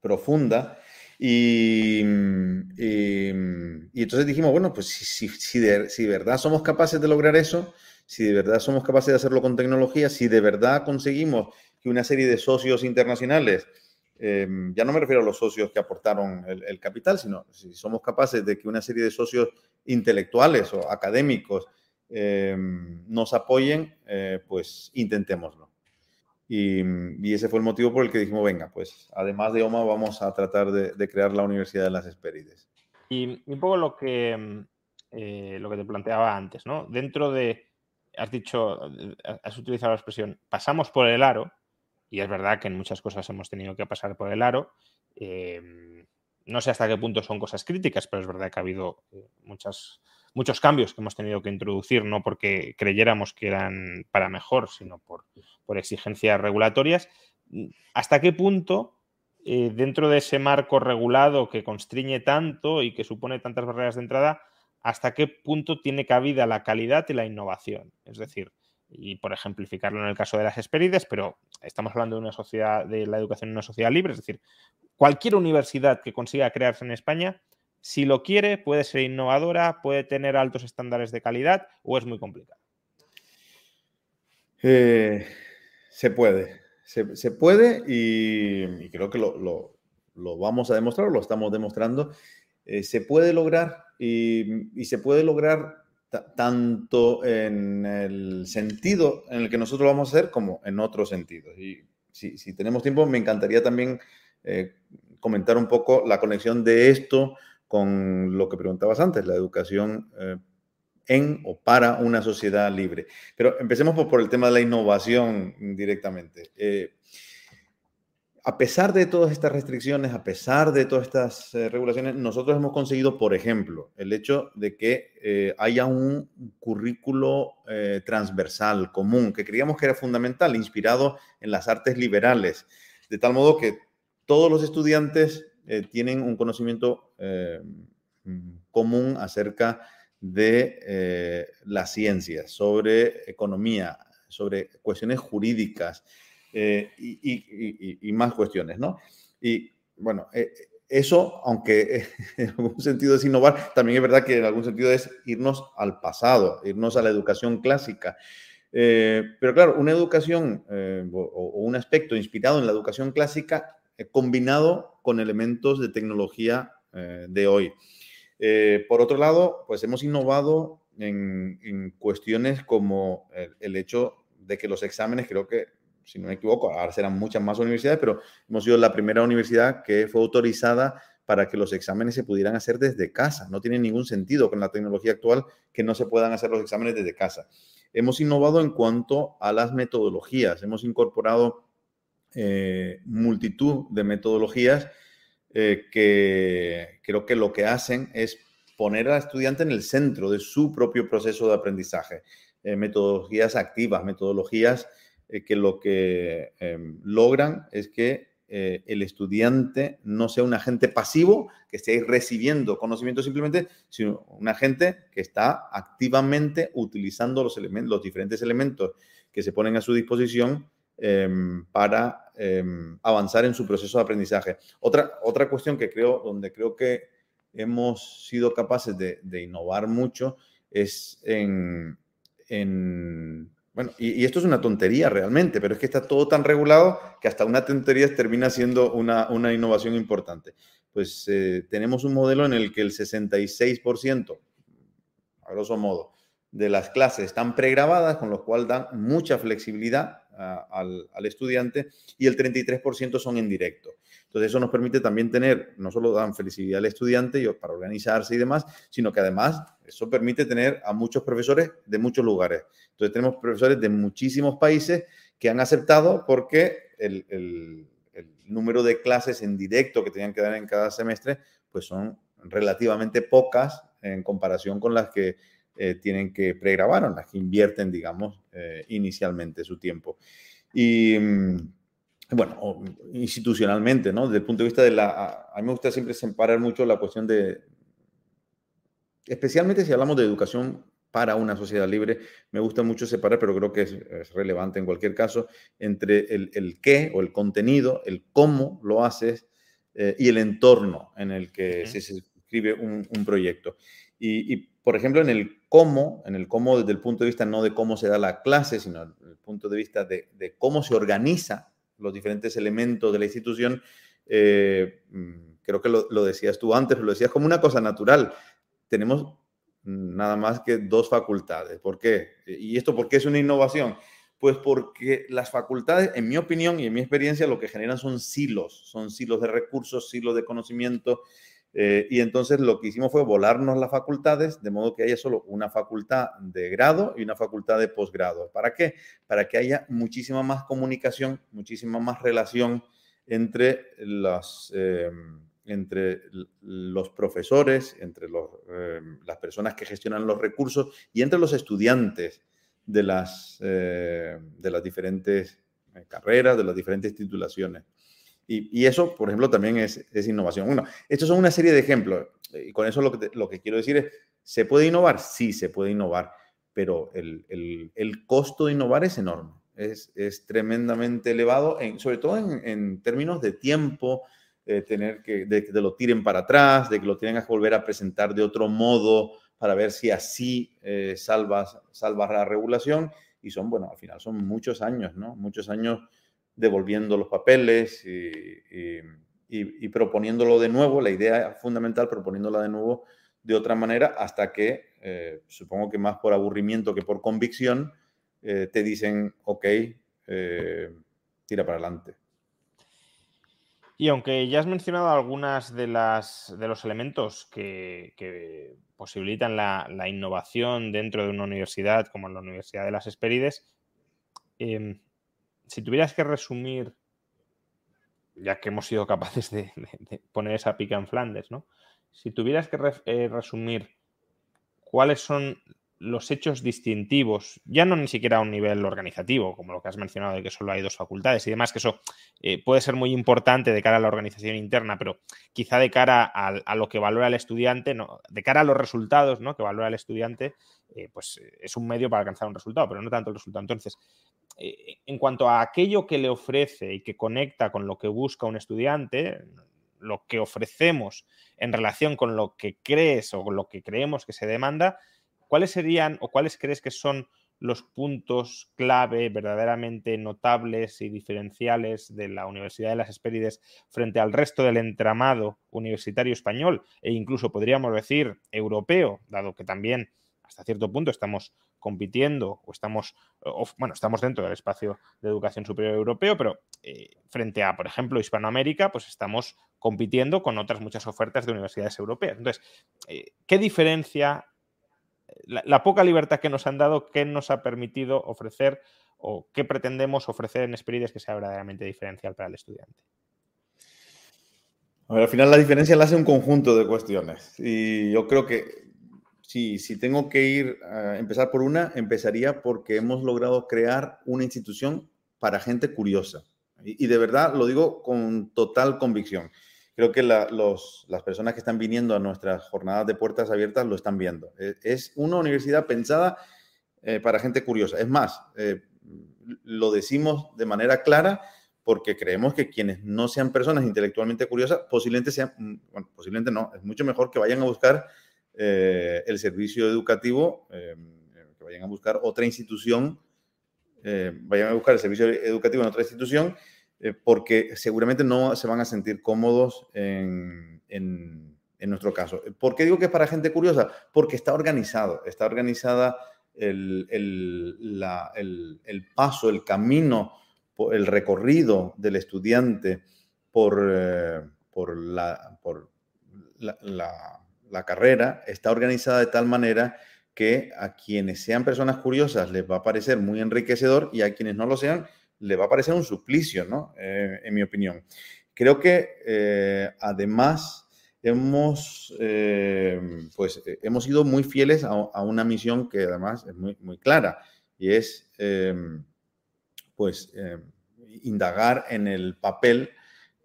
profunda. Y, y, entonces dijimos, bueno, pues si, si, de, si, verdad somos capaces de lograr eso, si de verdad somos capaces de hacerlo con tecnología, si de verdad conseguimos que una serie de socios internacionales, em, ya no me refiero a los socios que aportaron el, capital, sino si somos capaces de que una serie de socios intelectuales o académicos nos apoyen, eh, pues intentémoslo. Y, ese fue el motivo por el que dijimos, venga, pues además de OMA vamos a tratar de, crear la Universidad de las Hespérides. Y un poco lo que, mm, eh, lo que te planteaba antes, ¿no? Dentro de, has dicho, has utilizado la expresión, pasamos por el aro, y es verdad que en muchas cosas hemos tenido que pasar por el aro. Em, no sé hasta qué punto son cosas críticas, pero es verdad que ha habido eh, muchas, muchos cambios que hemos tenido que introducir, no porque creyéramos que eran para mejor, sino por, exigencias regulatorias. ¿Hasta qué punto, eh, dentro de ese marco regulado que constriñe tanto y que supone tantas barreras de entrada, hasta qué punto tiene cabida la calidad y la innovación? Es decir, y por ejemplificarlo en el caso de las Hesperides, pero estamos hablando de una sociedad, de la educación en una sociedad libre, es decir, cualquier universidad que consiga crearse en España, si lo quiere, puede ser innovadora, puede tener altos estándares de calidad o es muy complicado. Eh, se puede, se, puede y, creo que lo, vamos a demostrar, lo estamos demostrando. Eh, se puede lograr y, y se puede lograr tanto en el sentido en el que nosotros vamos a hacer como en otros sentidos. Y si, tenemos tiempo, me encantaría también eh, comentar un poco la conexión de esto con lo que preguntabas antes, la educación eh, en o para una sociedad libre. Pero empecemos por, el tema de la innovación directamente. Eh, a pesar de todas estas restricciones, a pesar de todas estas eh, regulaciones, nosotros hemos conseguido, por ejemplo, el hecho de que eh, haya un currículo eh, transversal, común, que creíamos que era fundamental, inspirado en las artes liberales, de tal modo que todos los estudiantes tienen un conocimiento común acerca de las ciencias, sobre economía, sobre cuestiones jurídicas, eh, y, más cuestiones, ¿no? Y bueno, eh, eso, aunque en algún sentido es innovar, también es verdad que en algún sentido es irnos al pasado, irnos a la educación clásica. Eh, pero claro, una educación o, un aspecto inspirado en la educación clásica combinado con elementos de tecnología de hoy. por otro lado, pues hemos innovado en, cuestiones como el, hecho de que los exámenes, creo que si no me equivoco, ahora serán muchas más universidades, pero hemos sido la primera universidad que fue autorizada para que los exámenes se pudieran hacer desde casa. No tiene ningún sentido con la tecnología actual que no se puedan hacer los exámenes desde casa. Hemos innovado en cuanto a las metodologías. Hemos incorporado eh, multitud de metodologías eh, que creo que lo que hacen es poner al estudiante en el centro de su propio proceso de aprendizaje. Eh, metodologías activas, metodologías eh, que lo que em, logran es que eh, el estudiante no sea un agente pasivo que esté recibiendo conocimiento simplemente, sino un agente que está activamente utilizando los, elementos, los diferentes elementos que se ponen a su disposición em, para em, avanzar en su proceso de aprendizaje. Otra, otra cuestión que creo, donde creo que hemos sido capaces de, innovar mucho es en, en bueno, y, esto es una tontería realmente, pero es que está todo tan regulado que hasta una tontería termina siendo una, innovación importante. Pues eh, tenemos un modelo en el que el 66%, a grosso modo, de las clases están pregrabadas, con lo cual dan mucha flexibilidad al, al, estudiante y el 33% son en directo. Entonces eso nos permite también tener, no solo dan flexibilidad al estudiante para organizarse y demás, sino que además eso permite tener a muchos profesores de muchos lugares. Entonces tenemos profesores de muchísimos países que han aceptado porque el, número de clases en directo que tenían que dar en cada semestre, pues son relativamente pocas en comparación con las que eh, tienen que pregrabar o las que invierten, digamos, eh, inicialmente su tiempo. Y mm, bueno, institucionalmente, ¿no? Desde el punto de vista de la... A mí me gusta siempre separar mucho la cuestión de... Especialmente si hablamos de educación para una sociedad libre, me gusta mucho separar, pero creo que es, relevante en cualquier caso, entre el, qué o el contenido, el cómo lo haces eh, y el entorno en el que se, escribe un, proyecto. Y, por ejemplo, en el cómo, en el cómo desde el punto de vista no de cómo se da la clase, sino desde el punto de vista de, de cómo se organiza los diferentes elementos de la institución, eh, mm, creo que lo, decías tú antes, lo decías como una cosa natural. Tenemos nada más que dos facultades. ¿Por qué? ¿Y esto por qué es una innovación? Pues porque las facultades, en mi opinión y en mi experiencia, lo que generan son silos, son silos de recursos, silos de conocimiento. Eh, y entonces lo que hicimos fue volarnos las facultades, de modo que haya solo una facultad de grado y una facultad de posgrado. ¿Para qué? Para que haya muchísima más comunicación, muchísima más relación entre las, eh, entre los profesores, entre eh, las personas que gestionan los recursos y entre los estudiantes de las, eh, de las diferentes eh, carreras, de las diferentes titulaciones. Y, eso, por ejemplo, también es, innovación. Bueno, estos son una serie de ejemplos. Y con eso lo que, lo que quiero decir es, ¿se puede innovar? Sí, se puede innovar, pero el, costo de innovar es enorme. Es, tremendamente elevado, en, sobre todo en, términos de tiempo, de tener que, de que lo tiren para atrás, de que lo tengan que volver a presentar de otro modo, para ver si así eh, salvas, salvas la regulación. Y son, bueno, al final son muchos años, ¿no? Muchos años devolviendo los papeles y, proponiéndolo de nuevo, la idea fundamental, proponiéndola de nuevo de otra manera, hasta que, eh, supongo que más por aburrimiento que por convicción, eh, te dicen, ok, tira para adelante. Y aunque ya has mencionado algunas de, de los elementos que, posibilitan la, innovación dentro de una universidad, como la Universidad de las Esperides, em, si tuvieras que resumir, ya que hemos sido capaces de, poner esa pica en Flandes, ¿no? Si tuvieras que eh, resumir cuáles son los hechos distintivos, ya no ni siquiera a un nivel organizativo, como lo que has mencionado de que solo hay dos facultades y demás, que eso eh, puede ser muy importante de cara a la organización interna, pero quizá de cara a, lo que valora el estudiante, ¿no? de cara a los resultados ¿no? que valora el estudiante, eh, pues eh, es un medio para alcanzar un resultado, pero no tanto el resultado. Entonces, en cuanto a aquello que le ofrece y que conecta con lo que busca un estudiante, lo que ofrecemos en relación con lo que crees o con lo que creemos que se demanda, ¿cuáles serían o cuáles crees que son los puntos clave verdaderamente notables y diferenciales de la Universidad de las Espérides frente al resto del entramado universitario español e incluso podríamos decir europeo, dado que también hasta cierto punto estamos compitiendo o estamos, bueno, estamos dentro del espacio de educación superior europeo, pero eh, frente a, por ejemplo, Hispanoamérica, pues estamos compitiendo con otras muchas ofertas de universidades europeas. Entonces, eh, ¿qué diferencia la, poca libertad que nos han dado, ¿qué nos ha permitido ofrecer o qué pretendemos ofrecer en Esperides que sea verdaderamente diferencial para el estudiante? al final la diferencia la hace un conjunto de cuestiones. Y yo creo que si, si tengo que ir a empezar por una, empezaría porque hemos logrado crear una institución para gente curiosa. y de verdad lo digo con total convicción creo que las personas que están viniendo a nuestras jornadas de puertas abiertas lo están viendo. E, es una universidad pensada eh, para gente curiosa. Es más, eh, lo decimos de manera clara porque creemos que quienes no sean personas intelectualmente curiosas, posiblemente sean, mm, bueno, posiblemente no, es mucho mejor que vayan a buscar eh, el servicio educativo, que vayan a buscar otra institución, vayan a buscar el servicio educativo en otra institución eh, porque seguramente no se van a sentir cómodos en, nuestro caso. ¿Por qué digo que es para gente curiosa? Porque está organizado, está organizada el, paso, el camino, el recorrido del estudiante por, eh, por, la, por la, carrera, está organizada de tal manera que a quienes sean personas curiosas les va a parecer muy enriquecedor y a quienes no lo sean le va a parecer un suplicio, ¿no? Eh, en mi opinión. Creo que eh, además hemos, eh, pues, hemos sido muy fieles a, una misión que además es muy, muy clara y es, pues, indagar en el papel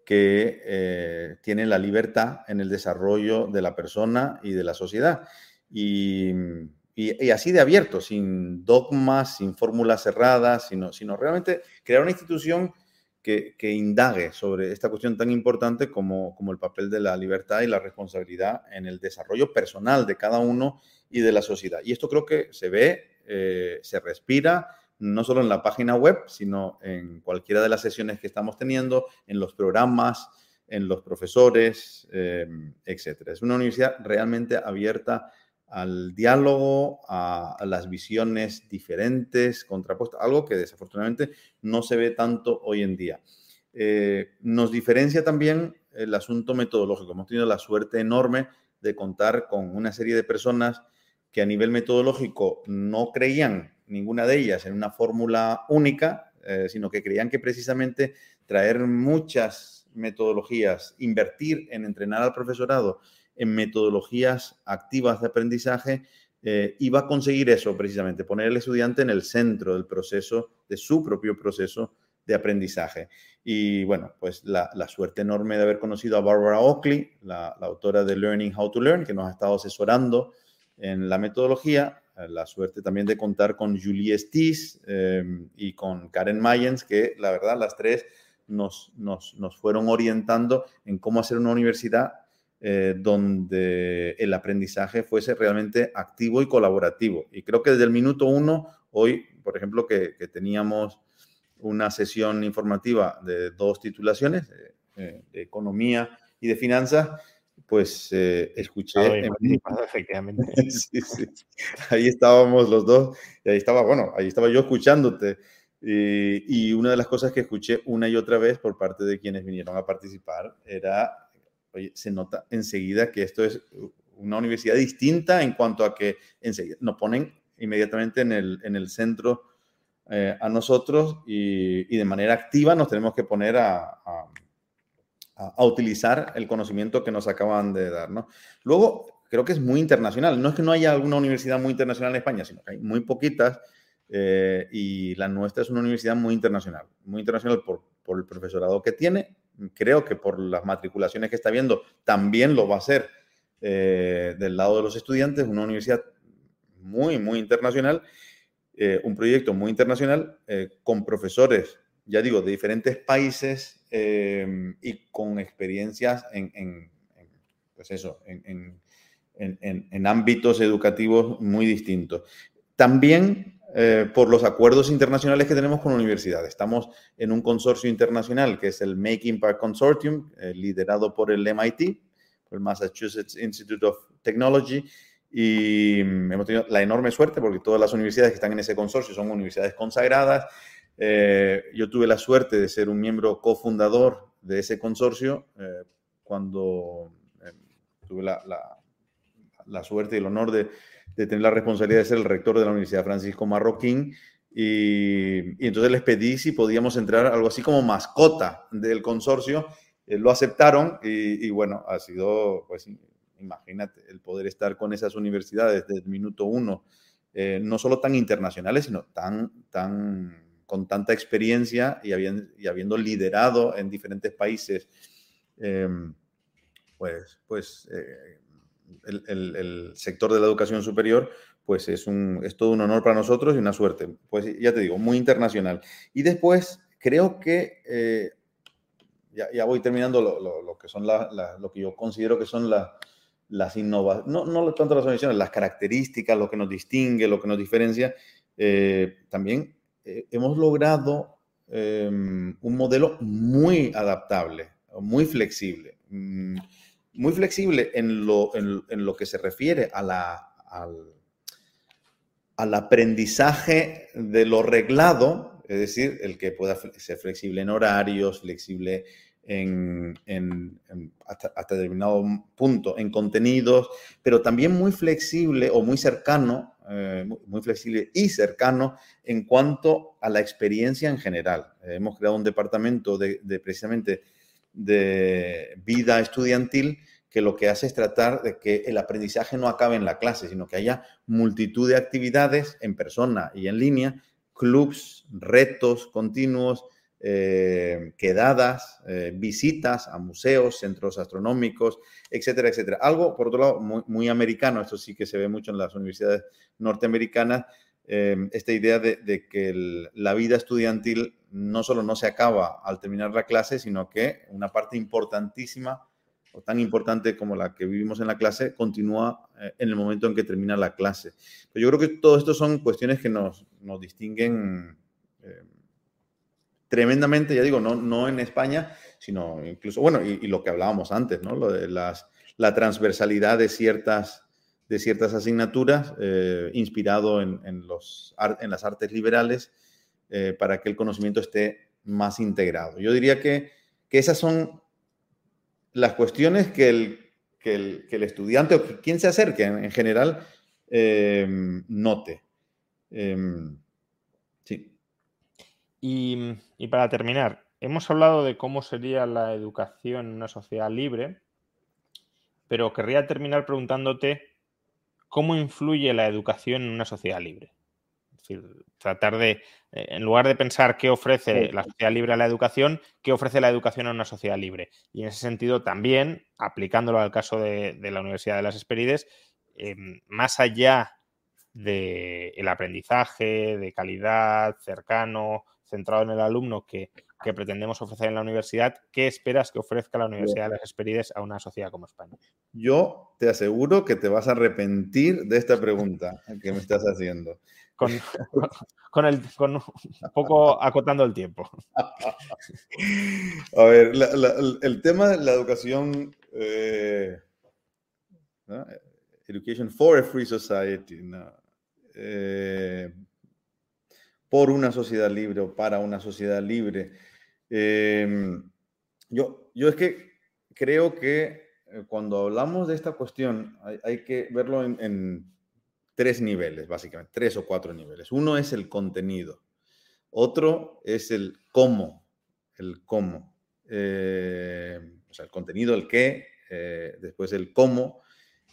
que tiene la libertad en el desarrollo de la persona y de la sociedad. Y y, así de abierto, sin dogmas, sin fórmulas cerradas, sino, sino realmente crear una institución que, que, indague sobre esta cuestión tan importante como, como el papel de la libertad y la responsabilidad en el desarrollo personal de cada uno y de la sociedad. Y esto creo que se ve, eh, se respira, no solo en la página web, sino en cualquiera de las sesiones que estamos teniendo, en los programas, en los profesores, eh, etc. Es una universidad realmente abierta al diálogo, a, las visiones diferentes, contrapuestas, algo que desafortunadamente no se ve tanto hoy en día. Eh, nos diferencia también el asunto metodológico. Hemos tenido la suerte enorme de contar con una serie de personas que a nivel metodológico no creían ninguna de ellas en una fórmula única, eh, sino que creían que precisamente traer muchas metodologías, invertir en entrenar al profesorado en metodologías activas de aprendizaje, eh, iba a conseguir eso precisamente, poner al estudiante en el centro del proceso, de su propio proceso de aprendizaje. Y bueno, pues la, suerte enorme de haber conocido a Barbara Oakley, la, autora de Learning How to Learn, que nos ha estado asesorando en la metodología. La suerte también de contar con Julie Stis eh, y con Karen Mayens, que la verdad las tres nos, nos, nos fueron orientando en cómo hacer una universidad eh, donde el aprendizaje fuese realmente activo y colaborativo. Y creo que desde el minuto uno, hoy, por ejemplo, que, que teníamos una sesión informativa de dos titulaciones, de economía y de finanzas, pues eh, escuché. efectivamente. sí, sí. Ahí estábamos los dos, y ahí estaba, bueno, ahí estaba yo escuchándote. Y, una de las cosas que escuché una y otra vez por parte de quienes vinieron a participar era, oye, se nota enseguida que esto es una universidad distinta en cuanto a que enseguida nos ponen inmediatamente en el, en el centro eh, a nosotros y, de manera activa nos tenemos que poner a, a, utilizar el conocimiento que nos acaban de dar. Luego, creo que es muy internacional. No es que no haya alguna universidad muy internacional en España, sino que hay muy poquitas eh, y la nuestra es una universidad muy internacional. Muy internacional por, por el profesorado que tiene. Creo que por las matriculaciones que está viendo también lo va a ser eh, del lado de los estudiantes, una universidad muy, muy internacional eh, un proyecto muy internacional eh, con profesores, ya digo, de diferentes países y con experiencias en, pues eso, en, en, ámbitos educativos muy distintos. También eh, por los acuerdos internacionales que tenemos con universidades. Estamos en un consorcio internacional que es el Making Park Consortium, liderado por el MIT, el Massachusetts Institute of Technology, y hemos tenido la enorme suerte porque todas las universidades que están en ese consorcio son universidades consagradas. Eh, yo tuve la suerte de ser un miembro cofundador de ese consorcio eh, cuando eh, tuve la, la, suerte y el honor de, de, tener la responsabilidad de ser el rector de la Universidad Francisco Marroquín. Y, y entonces les pedí si podíamos entrar algo así como mascota del consorcio. lo aceptaron y, y, bueno, ha sido pues, imagínate, el poder estar con esas universidades desde el minuto uno, eh, no solo tan internacionales, sino tan, tan, con tanta experiencia y, y habiendo liderado en diferentes países, em, pues, pues eh, el, sector de la educación superior, pues es, un, es todo un honor para nosotros y una suerte. Pues ya te digo, muy internacional. Y después, creo que, eh, ya, voy terminando lo, que son lo que yo considero que son las las innovaciones, no, no tanto las innovaciones, las características, lo que nos distingue, lo que nos diferencia, eh, también eh, hemos logrado em, un modelo muy adaptable, muy flexible, mm, muy flexible en lo, en, lo que se refiere al, al aprendizaje de lo reglado, es decir, el que pueda ser flexible en horarios, flexible en, hasta, determinado punto en contenidos, pero también muy flexible o muy cercano, eh, muy flexible y cercano en cuanto a la experiencia en general. Hemos creado un departamento de, precisamente de vida estudiantil que lo que hace es tratar de que el aprendizaje no acabe en la clase, sino que haya multitud de actividades en persona y en línea, clubs, retos continuos, eh, quedadas, eh, visitas a museos, centros astronómicos, etcétera, etcétera. Algo, por otro lado, muy, americano, esto sí que se ve mucho en las universidades norteamericanas, eh, esta idea de, que la vida estudiantil no solo no se acaba al terminar la clase, sino que una parte importantísima o tan importante como la que vivimos en la clase continúa en el momento en que termina la clase. Pero yo creo que todo esto son cuestiones que nos, nos distinguen tremendamente, ya digo, no, no en España, sino incluso, bueno, y, lo que hablábamos antes, ¿no? Lo de las, la transversalidad de ciertas, de ciertas asignaturas, eh, inspirado en, los, en las artes liberales, eh, para que el conocimiento esté más integrado. Yo diría que, esas son las cuestiones que el, que el, estudiante o quien se acerque en, general em, note. Em, sí. Y, y para terminar, hemos hablado de cómo sería la educación en una sociedad libre, pero querría terminar preguntándote cómo influye la educación en una sociedad libre. Es decir, tratar de, eh, en lugar de pensar qué ofrece la sociedad libre a la educación, qué ofrece la educación a una sociedad libre. Y en ese sentido también, aplicándolo al caso de, la Universidad de las Esperides, em, más allá del aprendizaje de calidad, cercano, centrado en el alumno que, que, pretendemos ofrecer en la universidad, ¿qué esperas que ofrezca la Universidad de las Esperides a una sociedad como España? Yo te aseguro que te vas a arrepentir de esta pregunta que me estás haciendo. Con, con, el, con un poco acotando el tiempo. A ver, el tema de la educación, eh, Education for a Free Society, eh, por una sociedad libre o para una sociedad libre. Em, yo, yo es que creo que eh, cuando hablamos de esta cuestión hay, que verlo en, tres niveles, básicamente, tres o cuatro niveles. Uno es el contenido, otro es el cómo, el cómo, eh, o sea, el contenido, el qué, eh, después el cómo,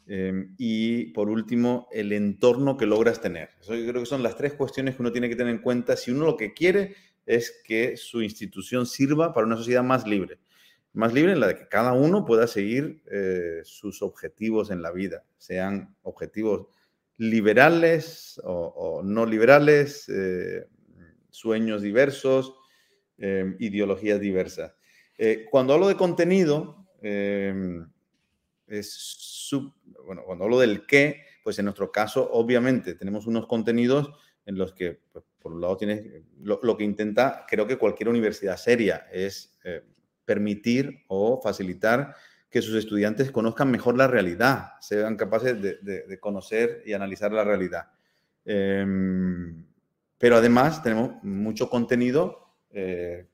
em, y por último, el entorno que logras tener. Eso yo creo que son las tres cuestiones que uno tiene que tener en cuenta si uno lo que quiere es que su institución sirva para una sociedad más libre más libre en la de que cada uno pueda seguir eh, sus objetivos en la vida, sean objetivos liberales o, no liberales, eh, sueños diversos, eh, ideologías diversas. cuando hablo de contenido, es bueno, cuando hablo del qué, pues en nuestro caso, obviamente, tenemos unos contenidos en los que, pues, por un lado, tienes lo, que intenta, creo que cualquier universidad seria, es permitir o facilitar que sus estudiantes conozcan mejor la realidad, sean capaces de, conocer y analizar la realidad. Em, pero además tenemos mucho contenido eh,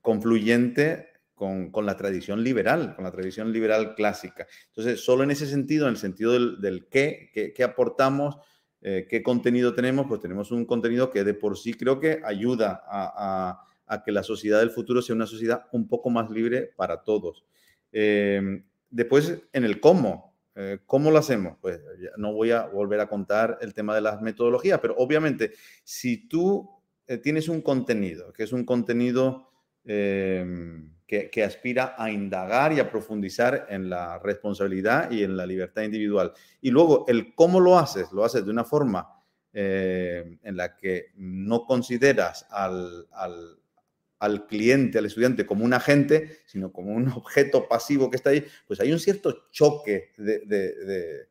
confluyente con, la tradición liberal, con la tradición liberal clásica. Entonces, solo en ese sentido, en el sentido del, qué, qué, aportamos, eh, qué contenido tenemos, pues tenemos un contenido que de por sí creo que ayuda a que la sociedad del futuro sea una sociedad un poco más libre para todos. Eh, después, en el cómo, eh, ¿cómo lo hacemos? Pues no voy a volver a contar el tema de las metodologías, pero obviamente, si tú tienes un contenido, que es un contenido que, aspira a indagar y a profundizar en la responsabilidad y en la libertad individual, y luego el cómo lo haces, lo haces de una forma en la que no consideras al, al cliente, al estudiante, como un agente, sino como un objeto pasivo que está ahí, pues hay un cierto choque de,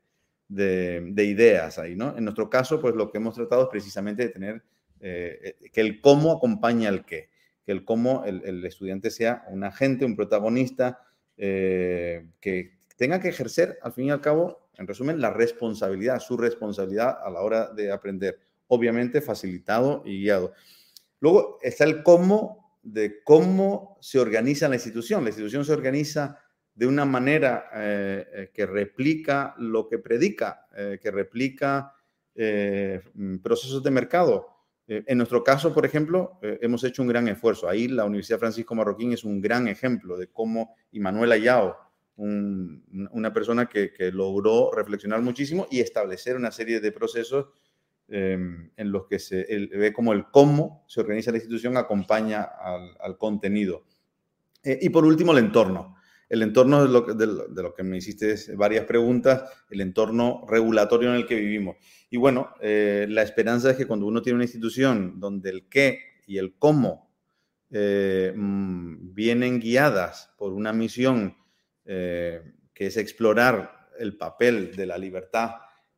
ideas ahí, ¿no? En nuestro caso, pues lo que hemos tratado es precisamente de tener eh, que el cómo acompaña al qué, que el cómo el, estudiante sea un agente, un protagonista, eh, que tenga que ejercer, al fin y al cabo, en resumen, la responsabilidad, su responsabilidad a la hora de aprender, obviamente facilitado y guiado. Luego está el cómo de cómo se organiza la institución. La institución se organiza de una manera eh, eh, que replica lo que predica, que replica mm, procesos de mercado. En nuestro caso, por ejemplo, hemos hecho un gran esfuerzo. Ahí la Universidad Francisco Marroquín es un gran ejemplo de cómo, y Manuel Ayao, una persona que, que logró reflexionar muchísimo y establecer una serie de procesos Em, en los que se ve como el cómo se organiza la institución acompaña al, contenido. Eh, y por último, el entorno. El entorno de lo, que me hiciste varias preguntas, el entorno regulatorio en el que vivimos. Y bueno, eh, la esperanza es que cuando uno tiene una institución donde el qué y el cómo eh, mm, vienen guiadas por una misión que es explorar el papel de la libertad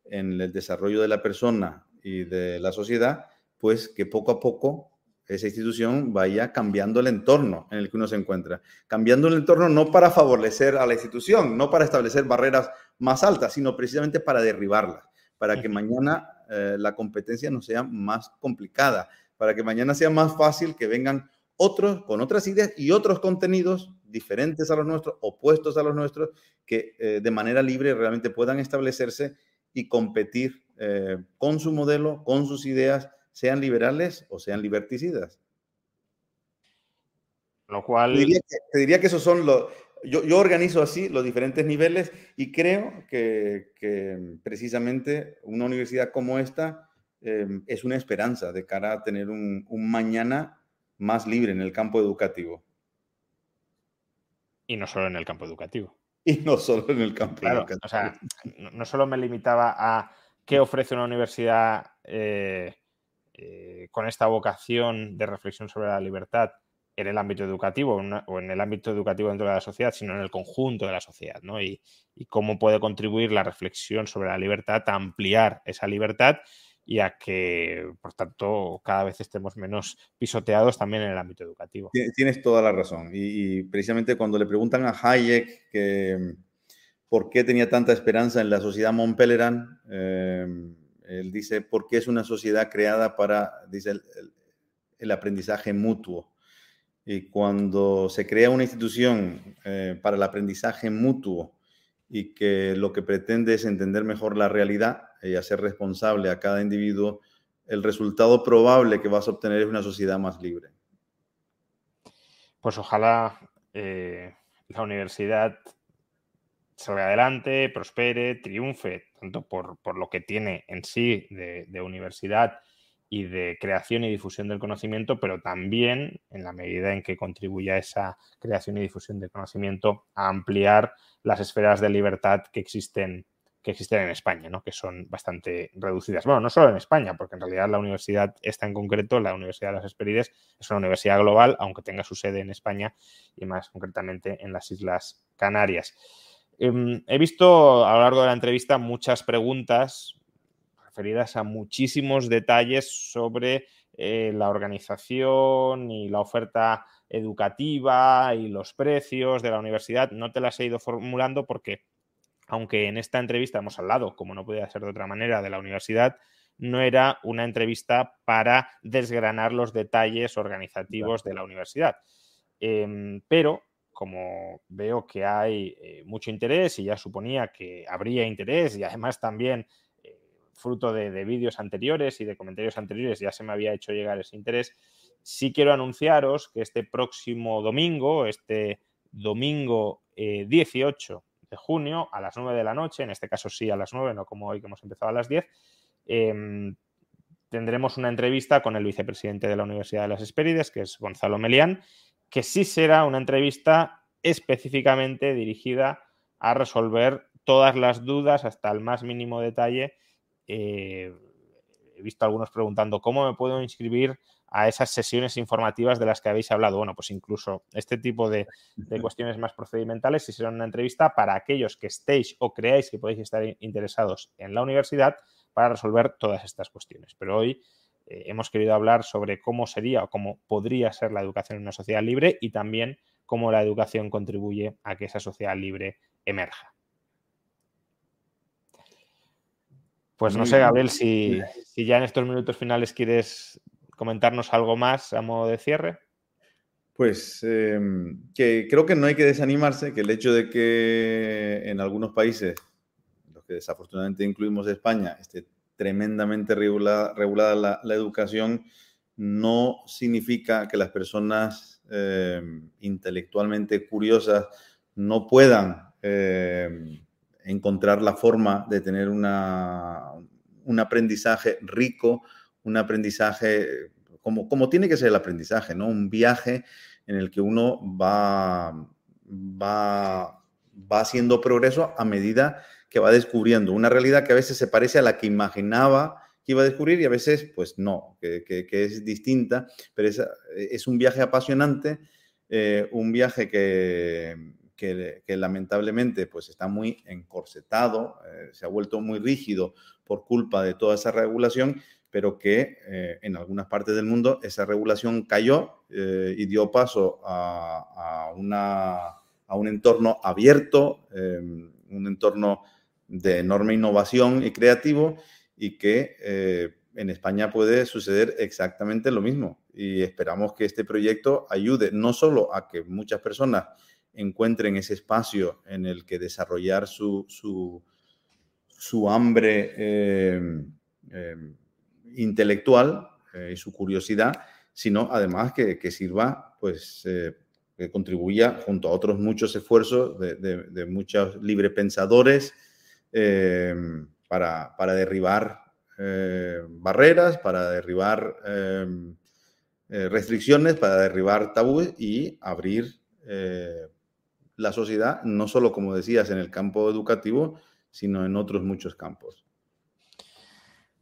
en el desarrollo de la persona y de la sociedad, pues que poco a poco esa institución vaya cambiando el entorno en el que uno se encuentra. Cambiando el entorno no para favorecer a la institución, no para establecer barreras más altas, sino precisamente para derribarlas, para que mañana eh, la competencia no sea más complicada, para que mañana sea más fácil que vengan otros con otras ideas y otros contenidos diferentes a los nuestros, opuestos a los nuestros, que eh, de manera libre realmente puedan establecerse y competir eh, con su modelo, con sus ideas, sean liberales o sean liberticidas. Lo cual... Te diría que, esos son los... Yo, organizo así los diferentes niveles y creo que, precisamente una universidad como esta em, es una esperanza de cara a tener un, mañana más libre en el campo educativo. Y no solo en el campo educativo. Y no solo en el campo educativo. O sea, no, solo me limitaba a qué ofrece una universidad eh, eh, con esta vocación de reflexión sobre la libertad en el ámbito educativo o en el ámbito educativo dentro de la sociedad, sino en el conjunto de la sociedad, ¿no? Y, cómo puede contribuir la reflexión sobre la libertad a ampliar esa libertad y a que, por tanto, cada vez estemos menos pisoteados también en el ámbito educativo. Tienes toda la razón. Y, precisamente cuando le preguntan a Hayek que, por qué tenía tanta esperanza en la sociedad Montpelleran, eh, él dice, porque es una sociedad creada para, dice, el, aprendizaje mutuo. Y cuando se crea una institución eh, para el aprendizaje mutuo y que lo que pretende es entender mejor la realidad y hacer responsable a cada individuo, el resultado probable que vas a obtener es una sociedad más libre. Pues ojalá eh, la universidad salga adelante, prospere, triunfe, tanto por, lo que tiene en sí de, universidad y de creación y difusión del conocimiento, pero también en la medida en que contribuya esa creación y difusión del conocimiento a ampliar las esferas de libertad que existen, que existen en España, ¿no? que son bastante reducidas. Bueno, no solo en España, porque en realidad la universidad esta en concreto, la Universidad de las Esperides, es una universidad global, aunque tenga su sede en España y más concretamente en las Islas Canarias. Em, he visto a lo largo de la entrevista muchas preguntas referidas a muchísimos detalles sobre eh, la organización y la oferta educativa y los precios de la universidad. No te las he ido formulando porque, aunque en esta entrevista hemos hablado, como no podía ser de otra manera, de la universidad, no era una entrevista para desgranar los detalles organizativos de la universidad. Em, pero como veo que hay eh, mucho interés y ya suponía que habría interés y además también eh, fruto de, vídeos anteriores y de comentarios anteriores ya se me había hecho llegar ese interés, sí quiero anunciaros que este próximo domingo, este domingo 18 eh, de junio a las 9 de la noche, en este caso sí a las 9, no como hoy que hemos empezado a las 10, em, tendremos una entrevista con el vicepresidente de la Universidad de las Espérides, que es Gonzalo Melián, que sí será una entrevista específicamente dirigida a resolver todas las dudas hasta el más mínimo detalle. Eh, he visto algunos preguntando cómo me puedo inscribir a esas sesiones informativas de las que habéis hablado. Bueno, pues incluso este tipo de, cuestiones más procedimentales, si será una entrevista para aquellos que estéis o creáis que podéis estar interesados en la universidad para resolver todas estas cuestiones. Pero hoy eh, hemos querido hablar sobre cómo sería o cómo podría ser la educación en una sociedad libre y también cómo la educación contribuye a que esa sociedad libre emerja. Pues no sé, Gabriel, si, ya en estos minutos finales quieres comentarnos algo más a modo de cierre. Pues em, que creo que no hay que desanimarse, que el hecho de que en algunos países, los que desafortunadamente incluimos España, esté tremendamente regulada, la, educación, no significa que las personas eh, intelectualmente curiosas no puedan eh, encontrar la forma de tener una, un aprendizaje rico, un aprendizaje como, como tiene que ser el aprendizaje, ¿no? Un viaje en el que uno va, va, va haciendo progreso a medida que va descubriendo una realidad que a veces se parece a la que imaginaba que iba a descubrir y a veces pues no, que, es distinta, pero es, es, un viaje apasionante, eh, un viaje que, que, lamentablemente pues está muy encorsetado, eh, se ha vuelto muy rígido por culpa de toda esa regulación, pero que eh, en algunas partes del mundo esa regulación cayó eh, y dio paso a, a, un entorno abierto, un entorno de enorme innovación y creativo y que en España puede suceder exactamente lo mismo. Y esperamos que este proyecto ayude no solo a que muchas personas encuentren ese espacio en el que desarrollar su, su, hambre eh, eh, intelectual eh, y su curiosidad, sino además que, sirva, pues, que contribuya junto a otros muchos esfuerzos de, muchos librepensadores para, para, derribar barreras, para derribar restricciones, para derribar tabúes y abrir la sociedad, no solo, como decías, en el campo educativo, sino en otros muchos campos.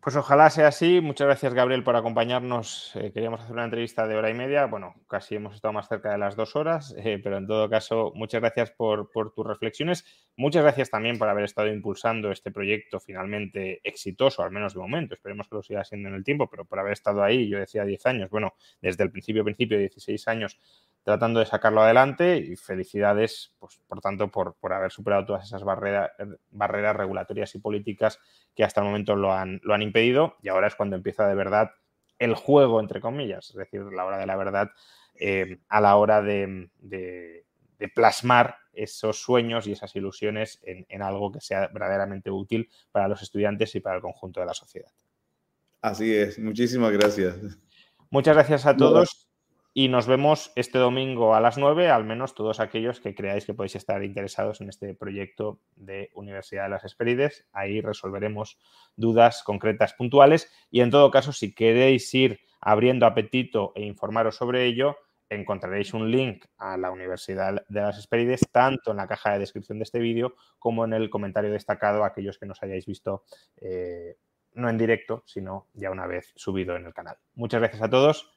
Pues ojalá sea así. Muchas gracias, Gabriel, por acompañarnos. Eh, queríamos hacer una entrevista de hora y media. Bueno, casi hemos estado más cerca de las dos horas, eh, pero en todo caso, muchas gracias por, tus reflexiones. Muchas gracias también por haber estado impulsando este proyecto finalmente exitoso, al menos de momento. Esperemos que lo siga siendo en el tiempo, pero por haber estado ahí, yo decía 10 años, bueno, desde el principio, principio, 16 años, tratando de sacarlo adelante y felicidades, pues, por tanto, por, haber superado todas esas barreras, barreras regulatorias y políticas que hasta el momento lo han, lo han impedido y ahora es cuando empieza de verdad el juego, entre comillas, es decir, la hora de la verdad eh, a la hora de, plasmar esos sueños y esas ilusiones en, algo que sea verdaderamente útil para los estudiantes y para el conjunto de la sociedad. Así es, muchísimas gracias. Muchas gracias a todos. Y nos vemos este domingo a las 9, al menos todos aquellos que creáis que podéis estar interesados en este proyecto de Universidad de las Esperides. Ahí resolveremos dudas concretas, puntuales. Y en todo caso, si queréis ir abriendo apetito e informaros sobre ello, encontraréis un link a la Universidad de las Esperides, tanto en la caja de descripción de este vídeo como en el comentario destacado aquellos que nos hayáis visto eh, no en directo, sino ya una vez subido en el canal. Muchas gracias a todos